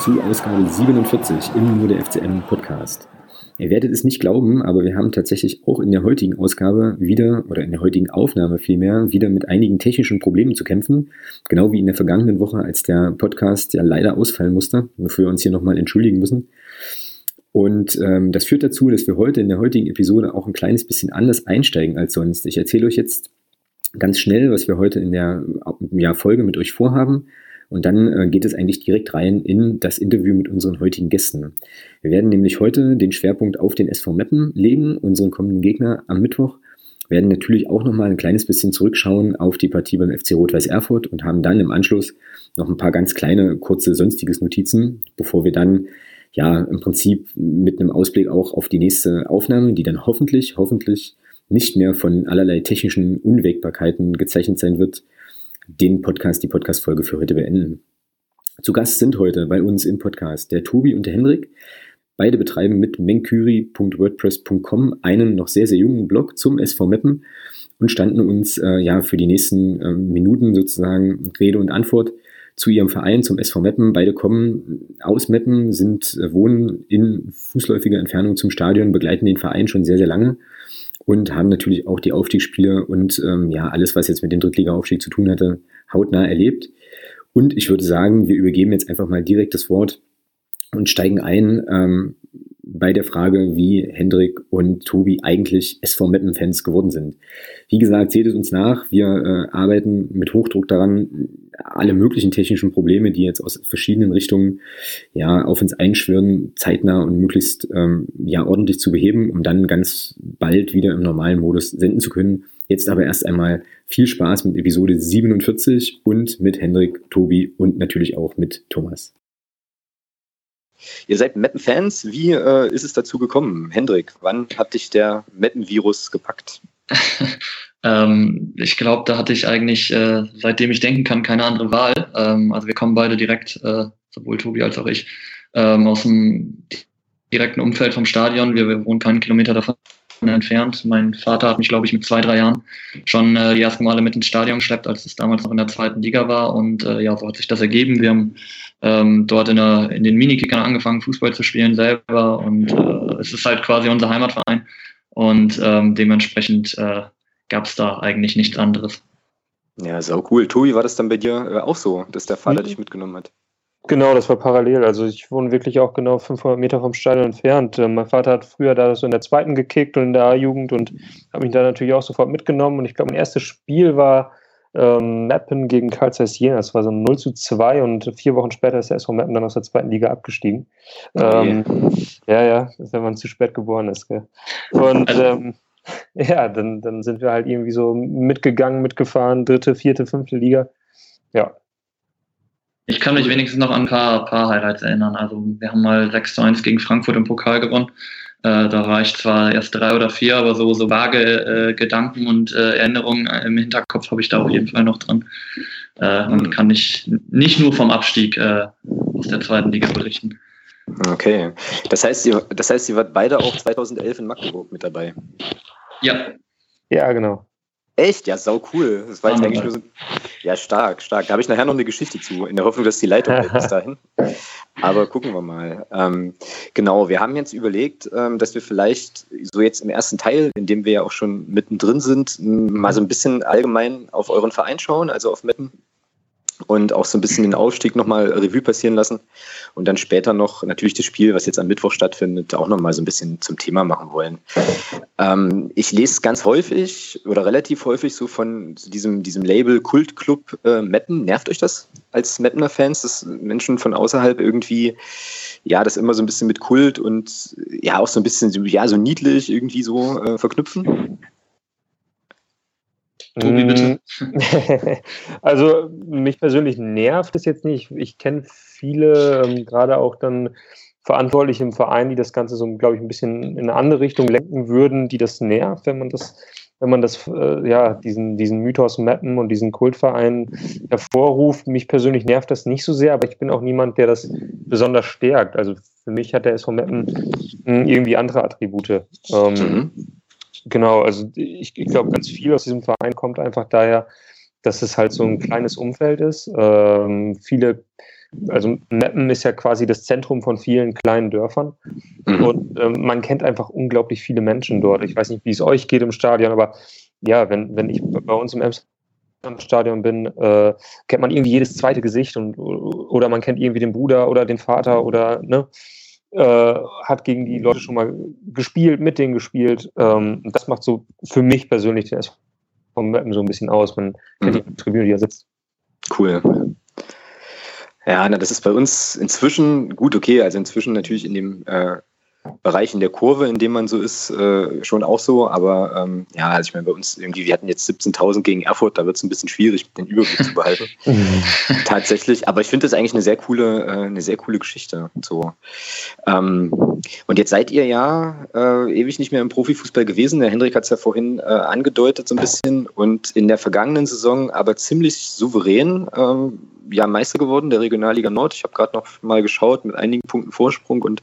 zu Ausgabe 47 im Nur der FCM Podcast. Ihr werdet es nicht glauben, aber wir haben tatsächlich auch in der heutigen Ausgabe wieder oder in der heutigen Aufnahme vielmehr wieder mit einigen technischen Problemen zu kämpfen. Genau wie in der vergangenen Woche, als der Podcast ja leider ausfallen musste, wofür wir uns hier nochmal entschuldigen müssen. Und ähm, das führt dazu, dass wir heute in der heutigen Episode auch ein kleines bisschen anders einsteigen als sonst. Ich erzähle euch jetzt ganz schnell, was wir heute in der ja, Folge mit euch vorhaben. Und dann äh, geht es eigentlich direkt rein in das Interview mit unseren heutigen Gästen. Wir werden nämlich heute den Schwerpunkt auf den SV Meppen legen, unseren kommenden Gegner am Mittwoch. Wir werden natürlich auch nochmal ein kleines bisschen zurückschauen auf die Partie beim FC Rot-Weiß Erfurt und haben dann im Anschluss noch ein paar ganz kleine, kurze, sonstiges Notizen, bevor wir dann ja im Prinzip mit einem Ausblick auch auf die nächste Aufnahme, die dann hoffentlich, hoffentlich nicht mehr von allerlei technischen Unwägbarkeiten gezeichnet sein wird, den Podcast, die Podcast-Folge für heute beenden. Zu Gast sind heute bei uns im Podcast der Tobi und der Hendrik. Beide betreiben mit menkuri.wordpress.com einen noch sehr, sehr jungen Blog zum SV Meppen und standen uns äh, ja für die nächsten äh, Minuten sozusagen Rede und Antwort zu ihrem Verein, zum SV Meppen. Beide kommen aus Meppen, sind, äh, wohnen in fußläufiger Entfernung zum Stadion, begleiten den Verein schon sehr, sehr lange und haben natürlich auch die Aufstiegsspiele und ähm, ja, alles, was jetzt mit dem Drittliga-Aufstieg zu tun hatte, hautnah erlebt. Und ich würde sagen, wir übergeben jetzt einfach mal direkt das Wort und steigen ein ähm, bei der Frage, wie Hendrik und Tobi eigentlich SV Meppen-Fans geworden sind. Wie gesagt, seht es uns nach. Wir äh, arbeiten mit Hochdruck daran, alle möglichen technischen Probleme, die jetzt aus verschiedenen Richtungen ja auf uns einschwören, zeitnah und möglichst ähm, ja ordentlich zu beheben, um dann ganz bald wieder im normalen Modus senden zu können. Jetzt aber erst einmal viel Spaß mit Episode 47 und mit Hendrik, Tobi und natürlich auch mit Thomas. Ihr seid Meppen-Fans. Wie äh, ist es dazu gekommen? Hendrik, wann hat dich der Meppen-Virus gepackt? ähm, ich glaube, da hatte ich eigentlich, äh, seitdem ich denken kann, keine andere Wahl. Ähm, also wir kommen beide direkt, äh, sowohl Tobi als auch ich, ähm, aus dem direkten Umfeld vom Stadion. Wir, wir wohnen keinen Kilometer davon entfernt. Mein Vater hat mich, glaube ich, mit zwei, drei Jahren schon äh, die ersten Male mit ins Stadion geschleppt, als es damals noch in der zweiten Liga war. Und äh, ja, so hat sich das ergeben. Wir haben ähm, dort in, der, in den Minikickern angefangen, Fußball zu spielen selber. Und äh, es ist halt quasi unser Heimatverein. Und ähm, dementsprechend äh, gab es da eigentlich nichts anderes. Ja, sau cool. Tobi, war das dann bei dir äh, auch so, dass der Vater mhm. dich mitgenommen hat? Genau, das war parallel. Also ich wohne wirklich auch genau 500 Meter vom Stadion entfernt. Äh, mein Vater hat früher da so in der zweiten gekickt und in der A-Jugend und hat mich da natürlich auch sofort mitgenommen. Und ich glaube, mein erstes Spiel war ähm, Meppen gegen Karl Zeiss Jena. Das war so 0 zu 2 und vier Wochen später ist der SV Meppen dann aus der zweiten Liga abgestiegen. Okay. Ähm, ja, ja, wenn man zu spät geboren ist. Gell? Und also ähm, ja, dann, dann sind wir halt irgendwie so mitgegangen, mitgefahren, dritte, vierte, fünfte Liga. Ja, ich kann mich wenigstens noch an ein paar, paar Highlights erinnern. Also wir haben mal 6 zu 1 gegen Frankfurt im Pokal gewonnen. Äh, da war ich zwar erst drei oder vier, aber so, so vage äh, Gedanken und äh, Erinnerungen im Hinterkopf habe ich da auf jeden Fall noch drin. Äh, und kann ich nicht nur vom Abstieg äh, aus der zweiten Liga berichten. Okay. Das heißt, ihr, das heißt, ihr wart beide auch 2011 in Magdeburg mit dabei. Ja. Ja, genau. Echt? Ja, sau cool. Das war jetzt eigentlich nur so. Ja, stark, stark. Da habe ich nachher noch eine Geschichte zu, in der Hoffnung, dass die Leitung hält bis dahin. Aber gucken wir mal. Ähm, genau, wir haben jetzt überlegt, ähm, dass wir vielleicht so jetzt im ersten Teil, in dem wir ja auch schon mittendrin sind, mal so ein bisschen allgemein auf euren Verein schauen, also auf Meppen und auch so ein bisschen den Aufstieg nochmal Revue passieren lassen und dann später noch natürlich das Spiel, was jetzt am Mittwoch stattfindet, auch nochmal so ein bisschen zum Thema machen wollen. Ähm, ich lese ganz häufig oder relativ häufig so von diesem, diesem Label Kultclub äh, Metten. Nervt euch das als Mettener Fans, dass Menschen von außerhalb irgendwie ja, das immer so ein bisschen mit Kult und ja, auch so ein bisschen, ja, so niedlich irgendwie so äh, verknüpfen? Tobi, bitte. also mich persönlich nervt es jetzt nicht. Ich kenne viele, ähm, gerade auch dann Verantwortliche im Verein, die das Ganze so, glaube ich, ein bisschen in eine andere Richtung lenken würden, die das nervt, wenn man das, wenn man das, äh, ja, diesen, diesen Mythos mappen und diesen Kultverein hervorruft. Mich persönlich nervt das nicht so sehr, aber ich bin auch niemand, der das besonders stärkt. Also für mich hat der SV Mappen hm, irgendwie andere Attribute. Ähm, mhm. Genau, also ich, ich glaube, ganz viel aus diesem Verein kommt einfach daher, dass es halt so ein kleines Umfeld ist. Ähm, viele also Meppen ist ja quasi das Zentrum von vielen kleinen Dörfern mhm. und ähm, man kennt einfach unglaublich viele Menschen dort. Ich weiß nicht, wie es euch geht im Stadion, aber ja, wenn, wenn ich bei uns im Stadion bin, äh, kennt man irgendwie jedes zweite Gesicht und oder man kennt irgendwie den Bruder oder den Vater oder ne, äh, hat gegen die Leute schon mal gespielt, mit denen gespielt. Ähm, das macht so für mich persönlich den SV Mappen so ein bisschen aus. Kennt mhm. die Tribüne, die da sitzt. Cool. Ja, na, das ist bei uns inzwischen gut okay. Also inzwischen natürlich in dem äh, Bereich in der Kurve, in dem man so ist, äh, schon auch so. Aber ähm, ja, also ich meine, bei uns irgendwie, wir hatten jetzt 17.000 gegen Erfurt, da wird es ein bisschen schwierig, den Überblick zu behalten. Tatsächlich. Aber ich finde das eigentlich eine sehr coole, äh, eine sehr coole Geschichte. So. Ähm, und jetzt seid ihr ja äh, ewig nicht mehr im Profifußball gewesen. Der Hendrik hat es ja vorhin äh, angedeutet so ein bisschen. Und in der vergangenen Saison aber ziemlich souverän. Ähm, ja, Meister geworden der Regionalliga Nord. Ich habe gerade noch mal geschaut mit einigen Punkten Vorsprung und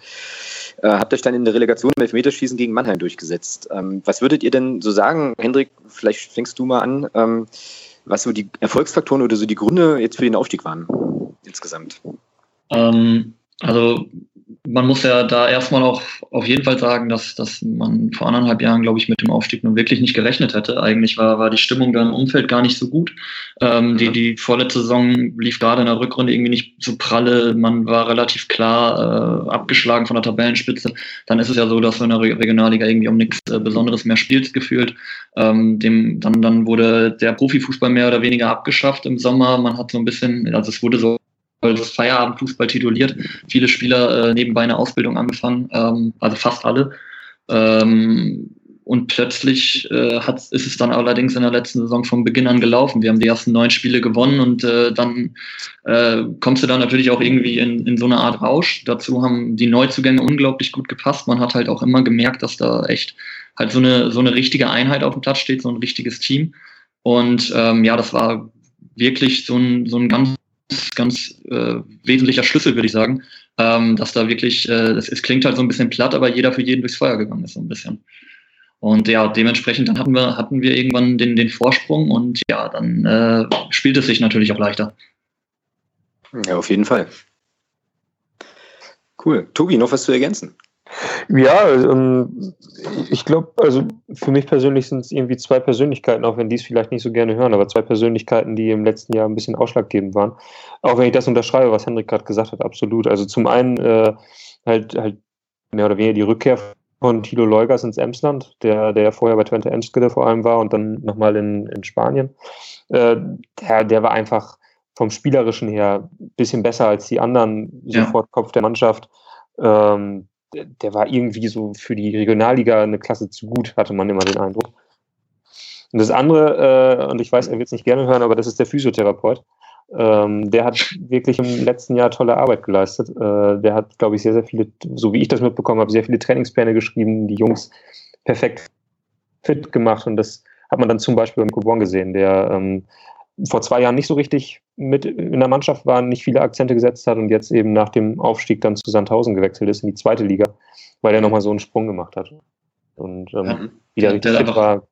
äh, habt euch dann in der Relegation im Elfmeterschießen gegen Mannheim durchgesetzt. Ähm, was würdet ihr denn so sagen, Hendrik, vielleicht fängst du mal an, ähm, was so die Erfolgsfaktoren oder so die Gründe jetzt für den Aufstieg waren insgesamt? Ähm, also man muss ja da erstmal auch auf jeden Fall sagen, dass, dass man vor anderthalb Jahren, glaube ich, mit dem Aufstieg nun wirklich nicht gerechnet hätte. Eigentlich war, war die Stimmung da im Umfeld gar nicht so gut. Ähm, die, die vorletzte Saison lief gerade in der Rückrunde irgendwie nicht so pralle. Man war relativ klar äh, abgeschlagen von der Tabellenspitze. Dann ist es ja so, dass du in der Regionalliga irgendwie um nichts äh, Besonderes mehr spielst, gefühlt. Ähm, dem, dann, dann wurde der Profifußball mehr oder weniger abgeschafft im Sommer. Man hat so ein bisschen, also es wurde so Feierabendfußball tituliert. Viele Spieler äh, nebenbei eine Ausbildung angefangen, ähm, also fast alle. Ähm, und plötzlich äh, hat, ist es dann allerdings in der letzten Saison von Beginn an gelaufen. Wir haben die ersten neun Spiele gewonnen und äh, dann äh, kommst du dann natürlich auch irgendwie in, in so eine Art Rausch. Dazu haben die Neuzugänge unglaublich gut gepasst. Man hat halt auch immer gemerkt, dass da echt halt so eine, so eine richtige Einheit auf dem Platz steht, so ein richtiges Team. Und ähm, ja, das war wirklich so ein, so ein ganz ganz äh, wesentlicher Schlüssel, würde ich sagen, ähm, dass da wirklich, äh, es, es klingt halt so ein bisschen platt, aber jeder für jeden durchs Feuer gegangen ist, so ein bisschen. Und ja, dementsprechend dann hatten wir, hatten wir irgendwann den, den Vorsprung und ja, dann äh, spielt es sich natürlich auch leichter. Ja, auf jeden Fall. Cool. Tobi, noch was zu ergänzen? Ja, ähm, ich glaube, also für mich persönlich sind es irgendwie zwei Persönlichkeiten, auch wenn die es vielleicht nicht so gerne hören, aber zwei Persönlichkeiten, die im letzten Jahr ein bisschen ausschlaggebend waren. Auch wenn ich das unterschreibe, was Hendrik gerade gesagt hat, absolut. Also zum einen äh, halt, halt mehr oder weniger die Rückkehr von Tilo Leugers ins Emsland, der, der vorher bei Twente Enschede vor allem war und dann nochmal in, in Spanien. Äh, der, der war einfach vom Spielerischen her ein bisschen besser als die anderen, sofort ja. Kopf der Mannschaft. Ähm, der war irgendwie so für die Regionalliga eine Klasse zu gut, hatte man immer den Eindruck. Und das andere, äh, und ich weiß, er wird es nicht gerne hören, aber das ist der Physiotherapeut. Ähm, der hat wirklich im letzten Jahr tolle Arbeit geleistet. Äh, der hat, glaube ich, sehr, sehr viele, so wie ich das mitbekommen habe, sehr viele Trainingspläne geschrieben, die Jungs perfekt fit gemacht. Und das hat man dann zum Beispiel beim Coupon gesehen, der ähm, vor zwei Jahren nicht so richtig mit in der Mannschaft war, nicht viele Akzente gesetzt hat und jetzt eben nach dem Aufstieg dann zu Sandhausen gewechselt ist in die zweite Liga, weil er nochmal so einen Sprung gemacht hat. Und ähm, ja. wieder richtig fit war,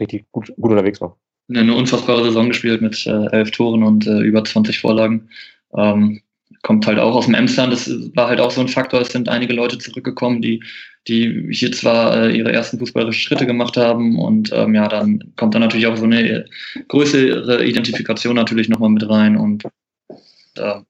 richtig gut, gut unterwegs war. Eine unfassbare Saison gespielt mit äh, elf Toren und äh, über 20 Vorlagen. Ähm, kommt halt auch aus dem Emsland. Das war halt auch so ein Faktor. Es sind einige Leute zurückgekommen, die, die hier zwar äh, ihre ersten fußballerischen Schritte gemacht haben und ähm, ja, dann kommt dann natürlich auch so eine größere Identifikation natürlich nochmal mit rein und äh,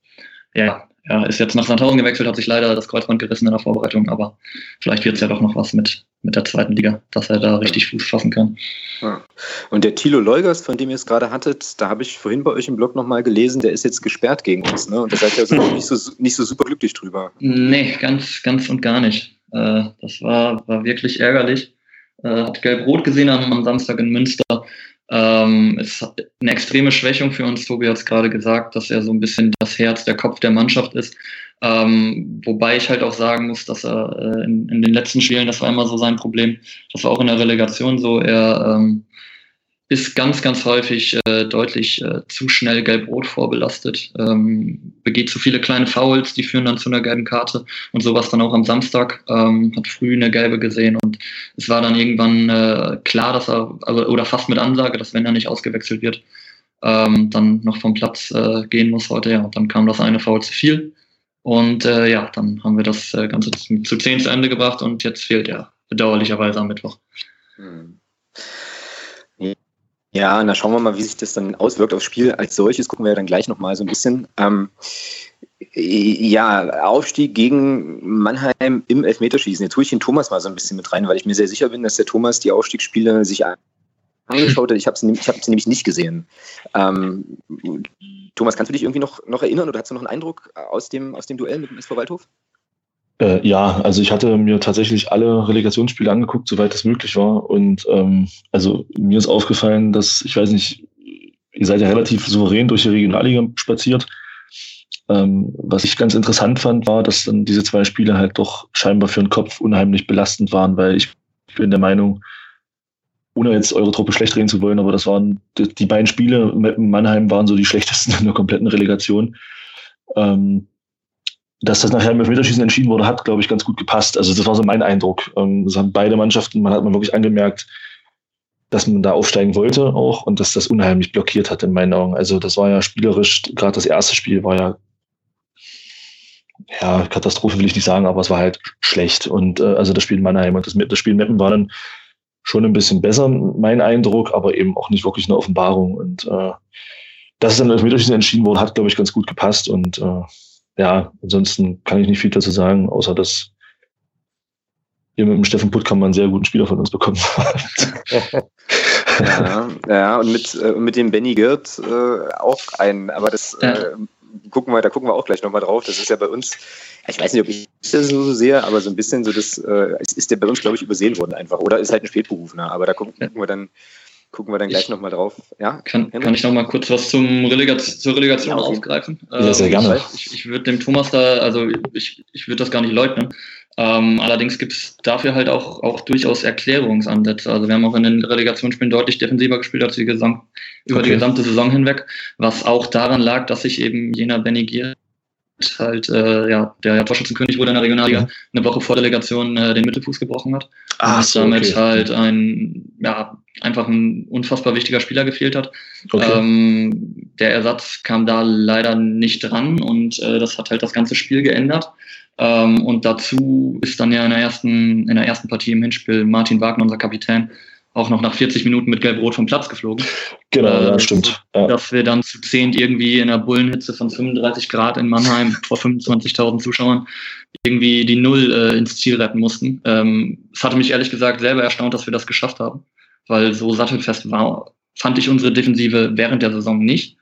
ja, ja, ist jetzt nach Sandhausen gewechselt, hat sich leider das Kreuzband gerissen in der Vorbereitung, aber vielleicht wird es ja doch noch was mit, mit der zweiten Liga, dass er da richtig Fuß fassen kann. Ja. Und der Thilo Leugers, von dem ihr es gerade hattet, da habe ich vorhin bei euch im Blog nochmal gelesen, der ist jetzt gesperrt gegen uns, ne? Und da seid ihr also nicht, so, nicht so super glücklich drüber. Nee, ganz, ganz und gar nicht. Äh, das war, war wirklich ärgerlich. Äh, hat Gelb-Rot gesehen am Samstag in Münster ähm, ist eine extreme Schwächung für uns. Tobi hat es gerade gesagt, dass er so ein bisschen das Herz, der Kopf der Mannschaft ist. Ähm, wobei ich halt auch sagen muss, dass er äh, in, in, den letzten Spielen, das war immer so sein Problem, das war auch in der Relegation so, er ähm, ist ganz, ganz häufig äh, deutlich äh, zu schnell gelb-rot vorbelastet, ähm, begeht zu viele kleine Fouls, die führen dann zu einer gelben Karte und sowas dann auch am Samstag, ähm, hat früh eine gelbe gesehen und es war dann irgendwann äh, klar, dass er, also, oder fast mit Ansage, dass wenn er nicht ausgewechselt wird, ähm, dann noch vom Platz äh, gehen muss heute. Ja, und dann kam das eine Foul zu viel. Und äh, ja, dann haben wir das äh, Ganze zu, zu 10 zu Ende gebracht und jetzt fehlt er bedauerlicherweise am Mittwoch. Hm. Ja, na schauen wir mal, wie sich das dann auswirkt aufs Spiel als solches. Gucken wir dann gleich nochmal so ein bisschen. Ähm, ja, Aufstieg gegen Mannheim im Elfmeterschießen. Jetzt tue ich den Thomas mal so ein bisschen mit rein, weil ich mir sehr sicher bin, dass der Thomas die Aufstiegsspiele sich angeschaut hat. Ich habe sie, hab sie nämlich nicht gesehen. Ähm, Thomas, kannst du dich irgendwie noch, noch erinnern oder hast du noch einen Eindruck aus dem, aus dem Duell mit dem SV Waldhof? Äh, ja, also ich hatte mir tatsächlich alle Relegationsspiele angeguckt, soweit es möglich war. Und ähm, also mir ist aufgefallen, dass, ich weiß nicht, ihr seid ja relativ souverän durch die Regionalliga spaziert. Ähm, was ich ganz interessant fand, war, dass dann diese zwei Spiele halt doch scheinbar für den Kopf unheimlich belastend waren, weil ich bin der Meinung, ohne jetzt eure Truppe schlecht reden zu wollen, aber das waren die, die beiden Spiele mit Mannheim waren so die schlechtesten in der kompletten Relegation. Ähm, dass das nachher im Elfmeterschießen entschieden wurde, hat, glaube ich, ganz gut gepasst. Also das war so mein Eindruck. Ähm, das haben beide Mannschaften, man hat man wirklich angemerkt, dass man da aufsteigen wollte auch und dass das unheimlich blockiert hat in meinen Augen. Also das war ja spielerisch, gerade das erste Spiel war ja ja, Katastrophe will ich nicht sagen, aber es war halt schlecht. Und äh, also das Spiel in Mannheim und das, das Spiel Meppen war dann schon ein bisschen besser, mein Eindruck, aber eben auch nicht wirklich eine Offenbarung. Und äh, dass es dann Elfmeterschießen entschieden wurde, hat, glaube ich, ganz gut gepasst. Und äh, ja, ansonsten kann ich nicht viel dazu sagen, außer dass ihr mit dem Steffen Puttkammer einen sehr guten Spieler von uns bekommen habt. ja, ja, und mit, äh, mit dem Benny Girt äh, auch ein, aber das äh, gucken wir, da gucken wir auch gleich nochmal drauf. Das ist ja bei uns, ich weiß nicht, ob ich das so sehe, aber so ein bisschen so das, äh, ist der bei uns, glaube ich, übersehen worden einfach. Oder ist halt ein Spätberufener, aber da gucken, gucken wir dann gucken wir dann gleich nochmal drauf. Ja, kann, kann ich nochmal kurz was zum Relegation, zur Relegation ja, aufgreifen? Ja, sehr ähm, gerne. Ich, ich würde dem Thomas da, also ich, ich würde das gar nicht leugnen. Ähm, allerdings gibt es dafür halt auch, auch durchaus Erklärungsansätze. Also wir haben auch in den Relegationsspielen deutlich defensiver gespielt als die Gesam über okay. die gesamte Saison hinweg, was auch daran lag, dass sich eben jener Benny Gier halt, äh, ja, der ja Torschützenkönig wurde in der Regionalliga, eine Woche vor Delegation äh, den Mittelfuß gebrochen hat. Ah, und damit okay. halt ein, ja, einfach ein unfassbar wichtiger Spieler gefehlt hat. Okay. Ähm, der Ersatz kam da leider nicht dran und äh, das hat halt das ganze Spiel geändert. Ähm, und dazu ist dann ja in der ersten, in der ersten Partie im Hinspiel Martin Wagner, unser Kapitän, auch noch nach 40 Minuten mit Gelb-Rot vom Platz geflogen. Genau, äh, ja, stimmt. Ja. Dass wir dann zu zehnt irgendwie in einer Bullenhitze von 35 Grad in Mannheim vor 25.000 Zuschauern irgendwie die Null äh, ins Ziel retten mussten. Ähm, es hatte mich ehrlich gesagt selber erstaunt, dass wir das geschafft haben, weil so sattelfest war, fand ich unsere Defensive während der Saison nicht.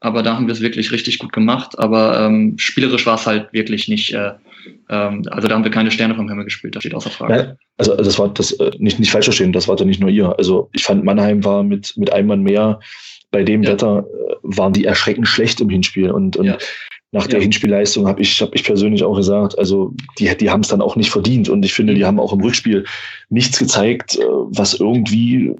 Aber da haben wir es wirklich richtig gut gemacht. Aber ähm, spielerisch war es halt wirklich nicht äh, ähm, also da haben wir keine Sterne vom Himmel gespielt, das steht außer Frage. Ja, also das war das äh, nicht, nicht falsch verstehen, das war da nicht nur ihr. Also ich fand Mannheim war mit, mit einem Mann mehr bei dem ja. Wetter äh, waren die erschreckend schlecht im Hinspiel und, und ja. Nach der Hinspielleistung habe ich, hab ich persönlich auch gesagt, also die, die haben es dann auch nicht verdient und ich finde, die mhm. haben auch im Rückspiel nichts gezeigt, äh, was irgendwie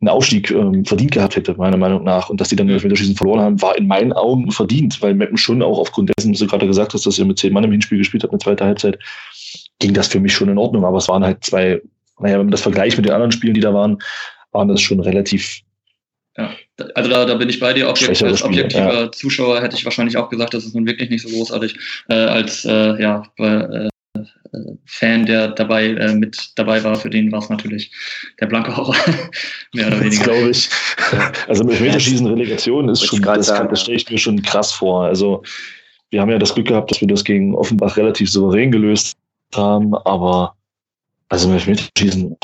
einen Aufstieg ähm, verdient gehabt hätte, meiner Meinung nach. Und dass die dann das Elfmeterschießen verloren haben, war in meinen Augen verdient, weil Meppen schon auch aufgrund dessen, was du gerade gesagt hast, dass ihr mit zehn Mann im Hinspiel gespielt habt, eine zweite Halbzeit, ging das für mich schon in Ordnung. Aber es waren halt zwei, naja, wenn man das vergleicht mit den anderen Spielen, die da waren, waren das schon relativ ja, also da, da bin ich bei dir. Objekt, als objektiver ja. Zuschauer hätte ich wahrscheinlich auch gesagt, das ist nun wirklich nicht so großartig. Äh, als äh, ja, bei, äh, Fan, der dabei äh, mit dabei war, für den war es natürlich der blanke Horror. Mehr oder weniger. glaube ich. Also mit Meterschießen Relegation ist schon, das, das stelle ich mir schon krass vor. Also wir haben ja das Glück gehabt, dass wir das gegen Offenbach relativ souverän gelöst haben, aber also mit Meterschießen,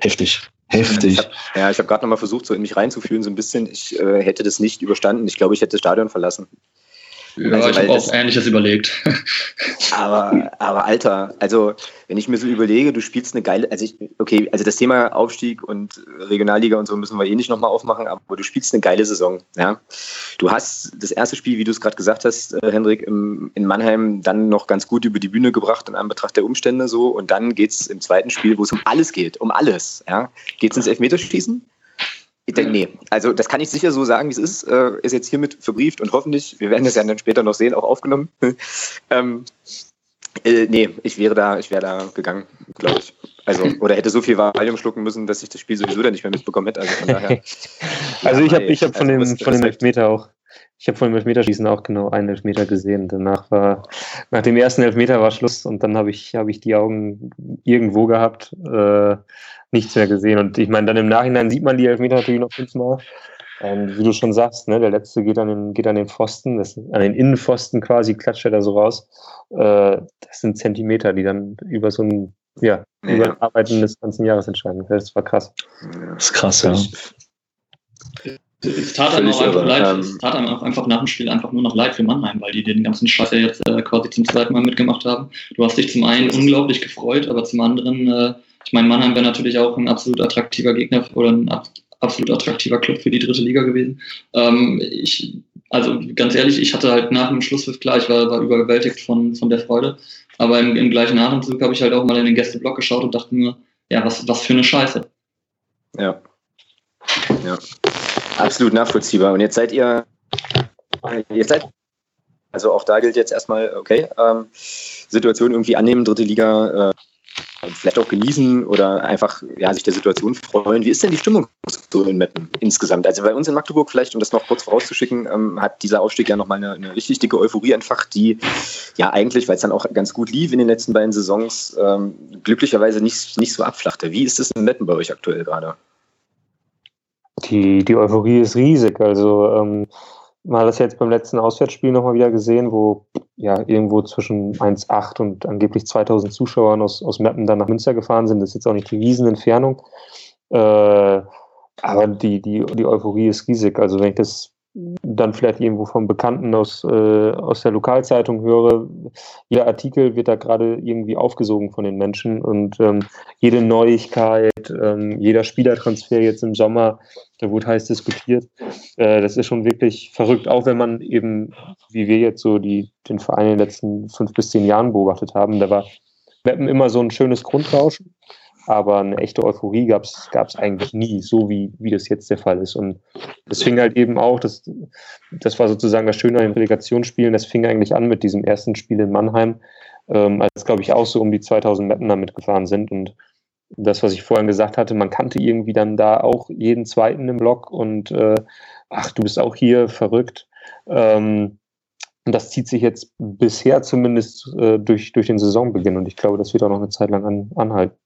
heftig. Heftig. Ich hab, ja, ich habe gerade nochmal versucht, so in mich reinzufühlen, so ein bisschen. Ich äh, hätte das nicht überstanden. Ich glaube, ich hätte das Stadion verlassen. Ja, also, ich habe auch Ähnliches überlegt. Aber, aber Alter, also wenn ich mir so überlege, du spielst eine geile, also ich, okay, also das Thema Aufstieg und Regionalliga und so müssen wir eh nicht nochmal aufmachen, aber du spielst eine geile Saison. Ja? Du hast das erste Spiel, wie du es gerade gesagt hast, äh, Hendrik, im, in Mannheim dann noch ganz gut über die Bühne gebracht in Anbetracht der Umstände so und dann geht es im zweiten Spiel, wo es um alles geht, um alles. Ja? Geht es ins Elfmeterschießen? Ich denke, nee. Also das kann ich sicher so sagen, wie es ist. Äh, ist jetzt hiermit verbrieft und hoffentlich, wir werden das ja dann später noch sehen, auch aufgenommen. ähm, Äh, nee, ich wäre da, ich wäre da gegangen, glaube ich. Also, oder hätte so viel Valium schlucken müssen, dass ich das Spiel sowieso dann nicht mehr mitbekommen hätte. Also von daher. also ich habe ich hab von, also dem, von dem Elfmeter auch, ich habe von dem Elfmeterschießen auch genau einen Elfmeter gesehen. Danach war, nach dem ersten Elfmeter war Schluss und dann habe ich, habe ich die Augen irgendwo gehabt, äh, nichts mehr gesehen. Und ich meine, dann im Nachhinein sieht man die Elfmeter natürlich noch fünfmal. Ähm, wie du schon sagst, ne, der letzte geht an den, geht an den Pfosten, das, an den Innenpfosten quasi, klatscht er da so raus. Äh, das sind Zentimeter, die dann über so ein, ja, ja. über ein Arbeiten des ganzen Jahres entscheiden. Das war krass. Das ist krass, ja. Es tat, einem auch einfach leid, ähm, es tat einem auch einfach nach dem Spiel einfach nur noch leid für Mannheim, weil die den ganzen Scheiß ja jetzt äh, quasi zum zweiten Mal mitgemacht haben. Du hast dich zum einen unglaublich gefreut, aber zum anderen, äh, ich meine, Mannheim wäre natürlich auch ein absolut attraktiver Gegner oder ein absolut attraktiver Club für die dritte Liga gewesen. Ähm, ich, also ganz ehrlich, ich hatte halt nach dem Schlusspfiff klar, ich war, war überwältigt von, von der Freude. Aber im, im gleichen Atemzug habe ich halt auch mal in den Gästeblock geschaut und dachte mir, ja, was, was für eine Scheiße. Ja. Ja. Absolut nachvollziehbar. Und jetzt seid ihr, jetzt seid, also auch da gilt jetzt erstmal, okay, ähm, Situation irgendwie annehmen, dritte Liga, äh, vielleicht auch genießen oder einfach ja, sich der Situation freuen. Wie ist denn die Stimmung so in Metten insgesamt? Also bei uns in Magdeburg vielleicht, um das noch kurz vorauszuschicken, ähm, hat dieser Aufstieg ja nochmal eine, eine richtig dicke Euphorie entfacht, die ja eigentlich, weil es dann auch ganz gut lief in den letzten beiden Saisons, ähm, glücklicherweise nicht, nicht so abflachte. Wie ist es in Metten bei euch aktuell gerade? Die, die Euphorie ist riesig. Also ähm, man hat das jetzt beim letzten Auswärtsspiel nochmal wieder gesehen, wo ja irgendwo zwischen 1,8 und angeblich 2000 Zuschauern aus, aus Meppen dann nach Münster gefahren sind. Das ist jetzt auch nicht die Riesenentfernung. Äh, aber die, die, die Euphorie ist riesig. Also wenn ich das dann vielleicht irgendwo vom Bekannten aus, äh, aus der Lokalzeitung höre, jeder Artikel wird da gerade irgendwie aufgesogen von den Menschen und ähm, jede Neuigkeit, ähm, jeder Spielertransfer jetzt im Sommer, da wurde heiß diskutiert. Äh, das ist schon wirklich verrückt, auch wenn man eben, wie wir jetzt so die, den Verein in den letzten fünf bis zehn Jahren beobachtet haben, da war Weppen immer so ein schönes Grundrauschen aber eine echte Euphorie gab es eigentlich nie, so wie, wie das jetzt der Fall ist. Und das fing halt eben auch, das, das war sozusagen das Schöne an den Relegationsspielen, das fing eigentlich an mit diesem ersten Spiel in Mannheim, ähm, als glaube ich auch so um die 2000 Mapner mitgefahren sind und das, was ich vorhin gesagt hatte, man kannte irgendwie dann da auch jeden zweiten im Block und äh, ach, du bist auch hier verrückt. Ähm, und das zieht sich jetzt bisher zumindest äh, durch, durch den Saisonbeginn und ich glaube, das wird auch noch eine Zeit lang an, anhalten.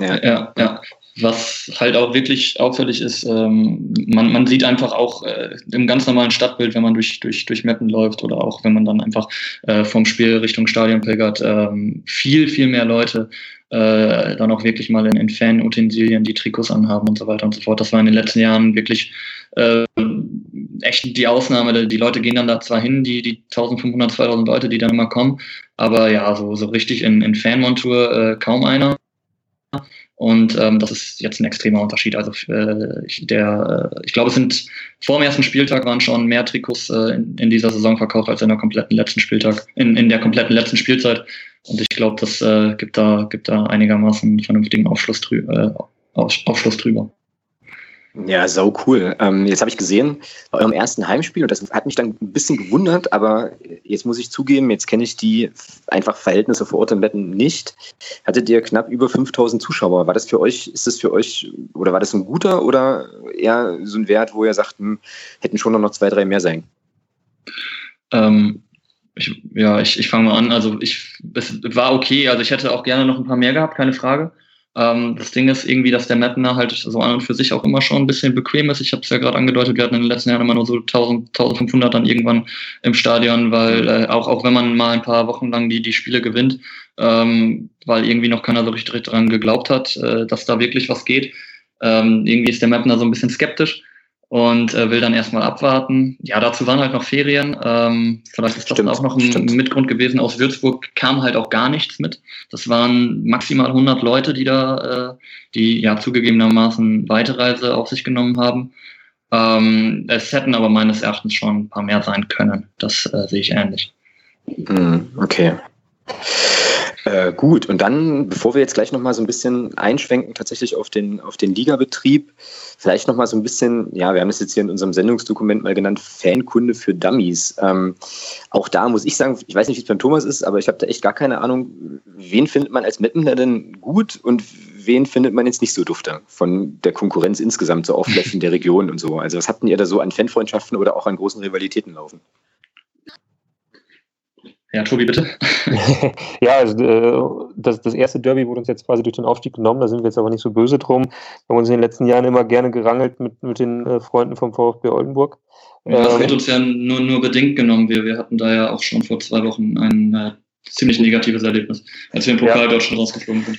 Ja, ja, ja. Was halt auch wirklich auffällig ist, ähm, man, man sieht einfach auch äh, im ganz normalen Stadtbild, wenn man durch, durch, durch Meppen läuft oder auch wenn man dann einfach äh, vom Spiel Richtung Stadion pilgert, ähm, viel, viel mehr Leute äh, dann auch wirklich mal in, in Fan-Utensilien die Trikots anhaben und so weiter und so fort. Das war in den letzten Jahren wirklich äh, echt die Ausnahme. Die Leute gehen dann da zwar hin, die, die 1500, 2000 Leute, die dann immer kommen, aber ja, so, so richtig in, in Fanmontur äh, kaum einer. Und ähm, das ist jetzt ein extremer Unterschied. Also äh, ich, der, äh, ich glaube, es sind vor dem ersten Spieltag waren schon mehr Trikots äh, in, in, dieser Saison verkauft als in der kompletten letzten Spieltag, in, in der kompletten letzten Spielzeit. Und ich glaube, das äh, gibt da gibt da einigermaßen vernünftigen Aufschluss, drü äh, Aufschluss drüber. Ja, sau cool. Ähm, jetzt habe ich gesehen, bei eurem ersten Heimspiel, und das hat mich dann ein bisschen gewundert, aber jetzt muss ich zugeben, jetzt kenne ich die einfach Verhältnisse vor Ort im Betten nicht. Hattet ihr knapp über 5000 Zuschauer. War das für euch, ist das für euch, oder war das ein guter oder eher so ein Wert, wo ihr sagt, hm, hätten schon noch zwei, drei mehr sein? Ähm, ich, ja, ich, ich fange mal an. Also ich, es war okay. Also ich hätte auch gerne noch ein paar mehr gehabt, keine Frage. Ähm, das Ding ist irgendwie, dass der Mapner halt so an und für sich auch immer schon ein bisschen bequem ist. Ich habe es ja gerade angedeutet, wir hatten in den letzten Jahren immer nur so 1000, 1500 dann irgendwann im Stadion, weil äh, auch, auch wenn man mal ein paar Wochen lang die, die Spiele gewinnt, ähm, weil irgendwie noch keiner so richtig daran geglaubt hat, äh, dass da wirklich was geht. Ähm, irgendwie ist der Mapner so ein bisschen skeptisch und äh, will dann erstmal abwarten. Ja, dazu waren halt noch Ferien. Ähm, vielleicht ist das stimmt, auch noch ein stimmt. Mitgrund gewesen. Aus Würzburg kam halt auch gar nichts mit. Das waren maximal 100 Leute, die da, äh, die ja zugegebenermaßen Weiterreise auf sich genommen haben. Ähm, es hätten aber meines Erachtens schon ein paar mehr sein können. Das äh, sehe ich ähnlich. Mm, okay. Äh, gut, und dann, bevor wir jetzt gleich nochmal so ein bisschen einschwenken, tatsächlich auf den, auf den Ligabetrieb, vielleicht nochmal so ein bisschen, ja, wir haben es jetzt hier in unserem Sendungsdokument mal genannt, Fankunde für Dummies. Ähm, auch da muss ich sagen, ich weiß nicht, wie es beim Thomas ist, aber ich habe da echt gar keine Ahnung, wen findet man als Mappener denn gut und wen findet man jetzt nicht so dufter von der Konkurrenz insgesamt, so auch vielleicht in der Region und so. Also was habt ihr da so an Fanfreundschaften oder auch an großen Rivalitäten laufen? Ja, Tobi, bitte. ja, also, äh, das, das erste Derby wurde uns jetzt quasi durch den Aufstieg genommen, da sind wir jetzt aber nicht so böse drum. Wir haben uns in den letzten Jahren immer gerne gerangelt mit, mit den äh, Freunden vom VfB Oldenburg. Das ähm, wird uns ja nur, nur bedingt genommen. Wir, wir hatten da ja auch schon vor zwei Wochen ein äh, ziemlich negatives Erlebnis, als wir im Pokal ja. dort schon rausgeflogen sind.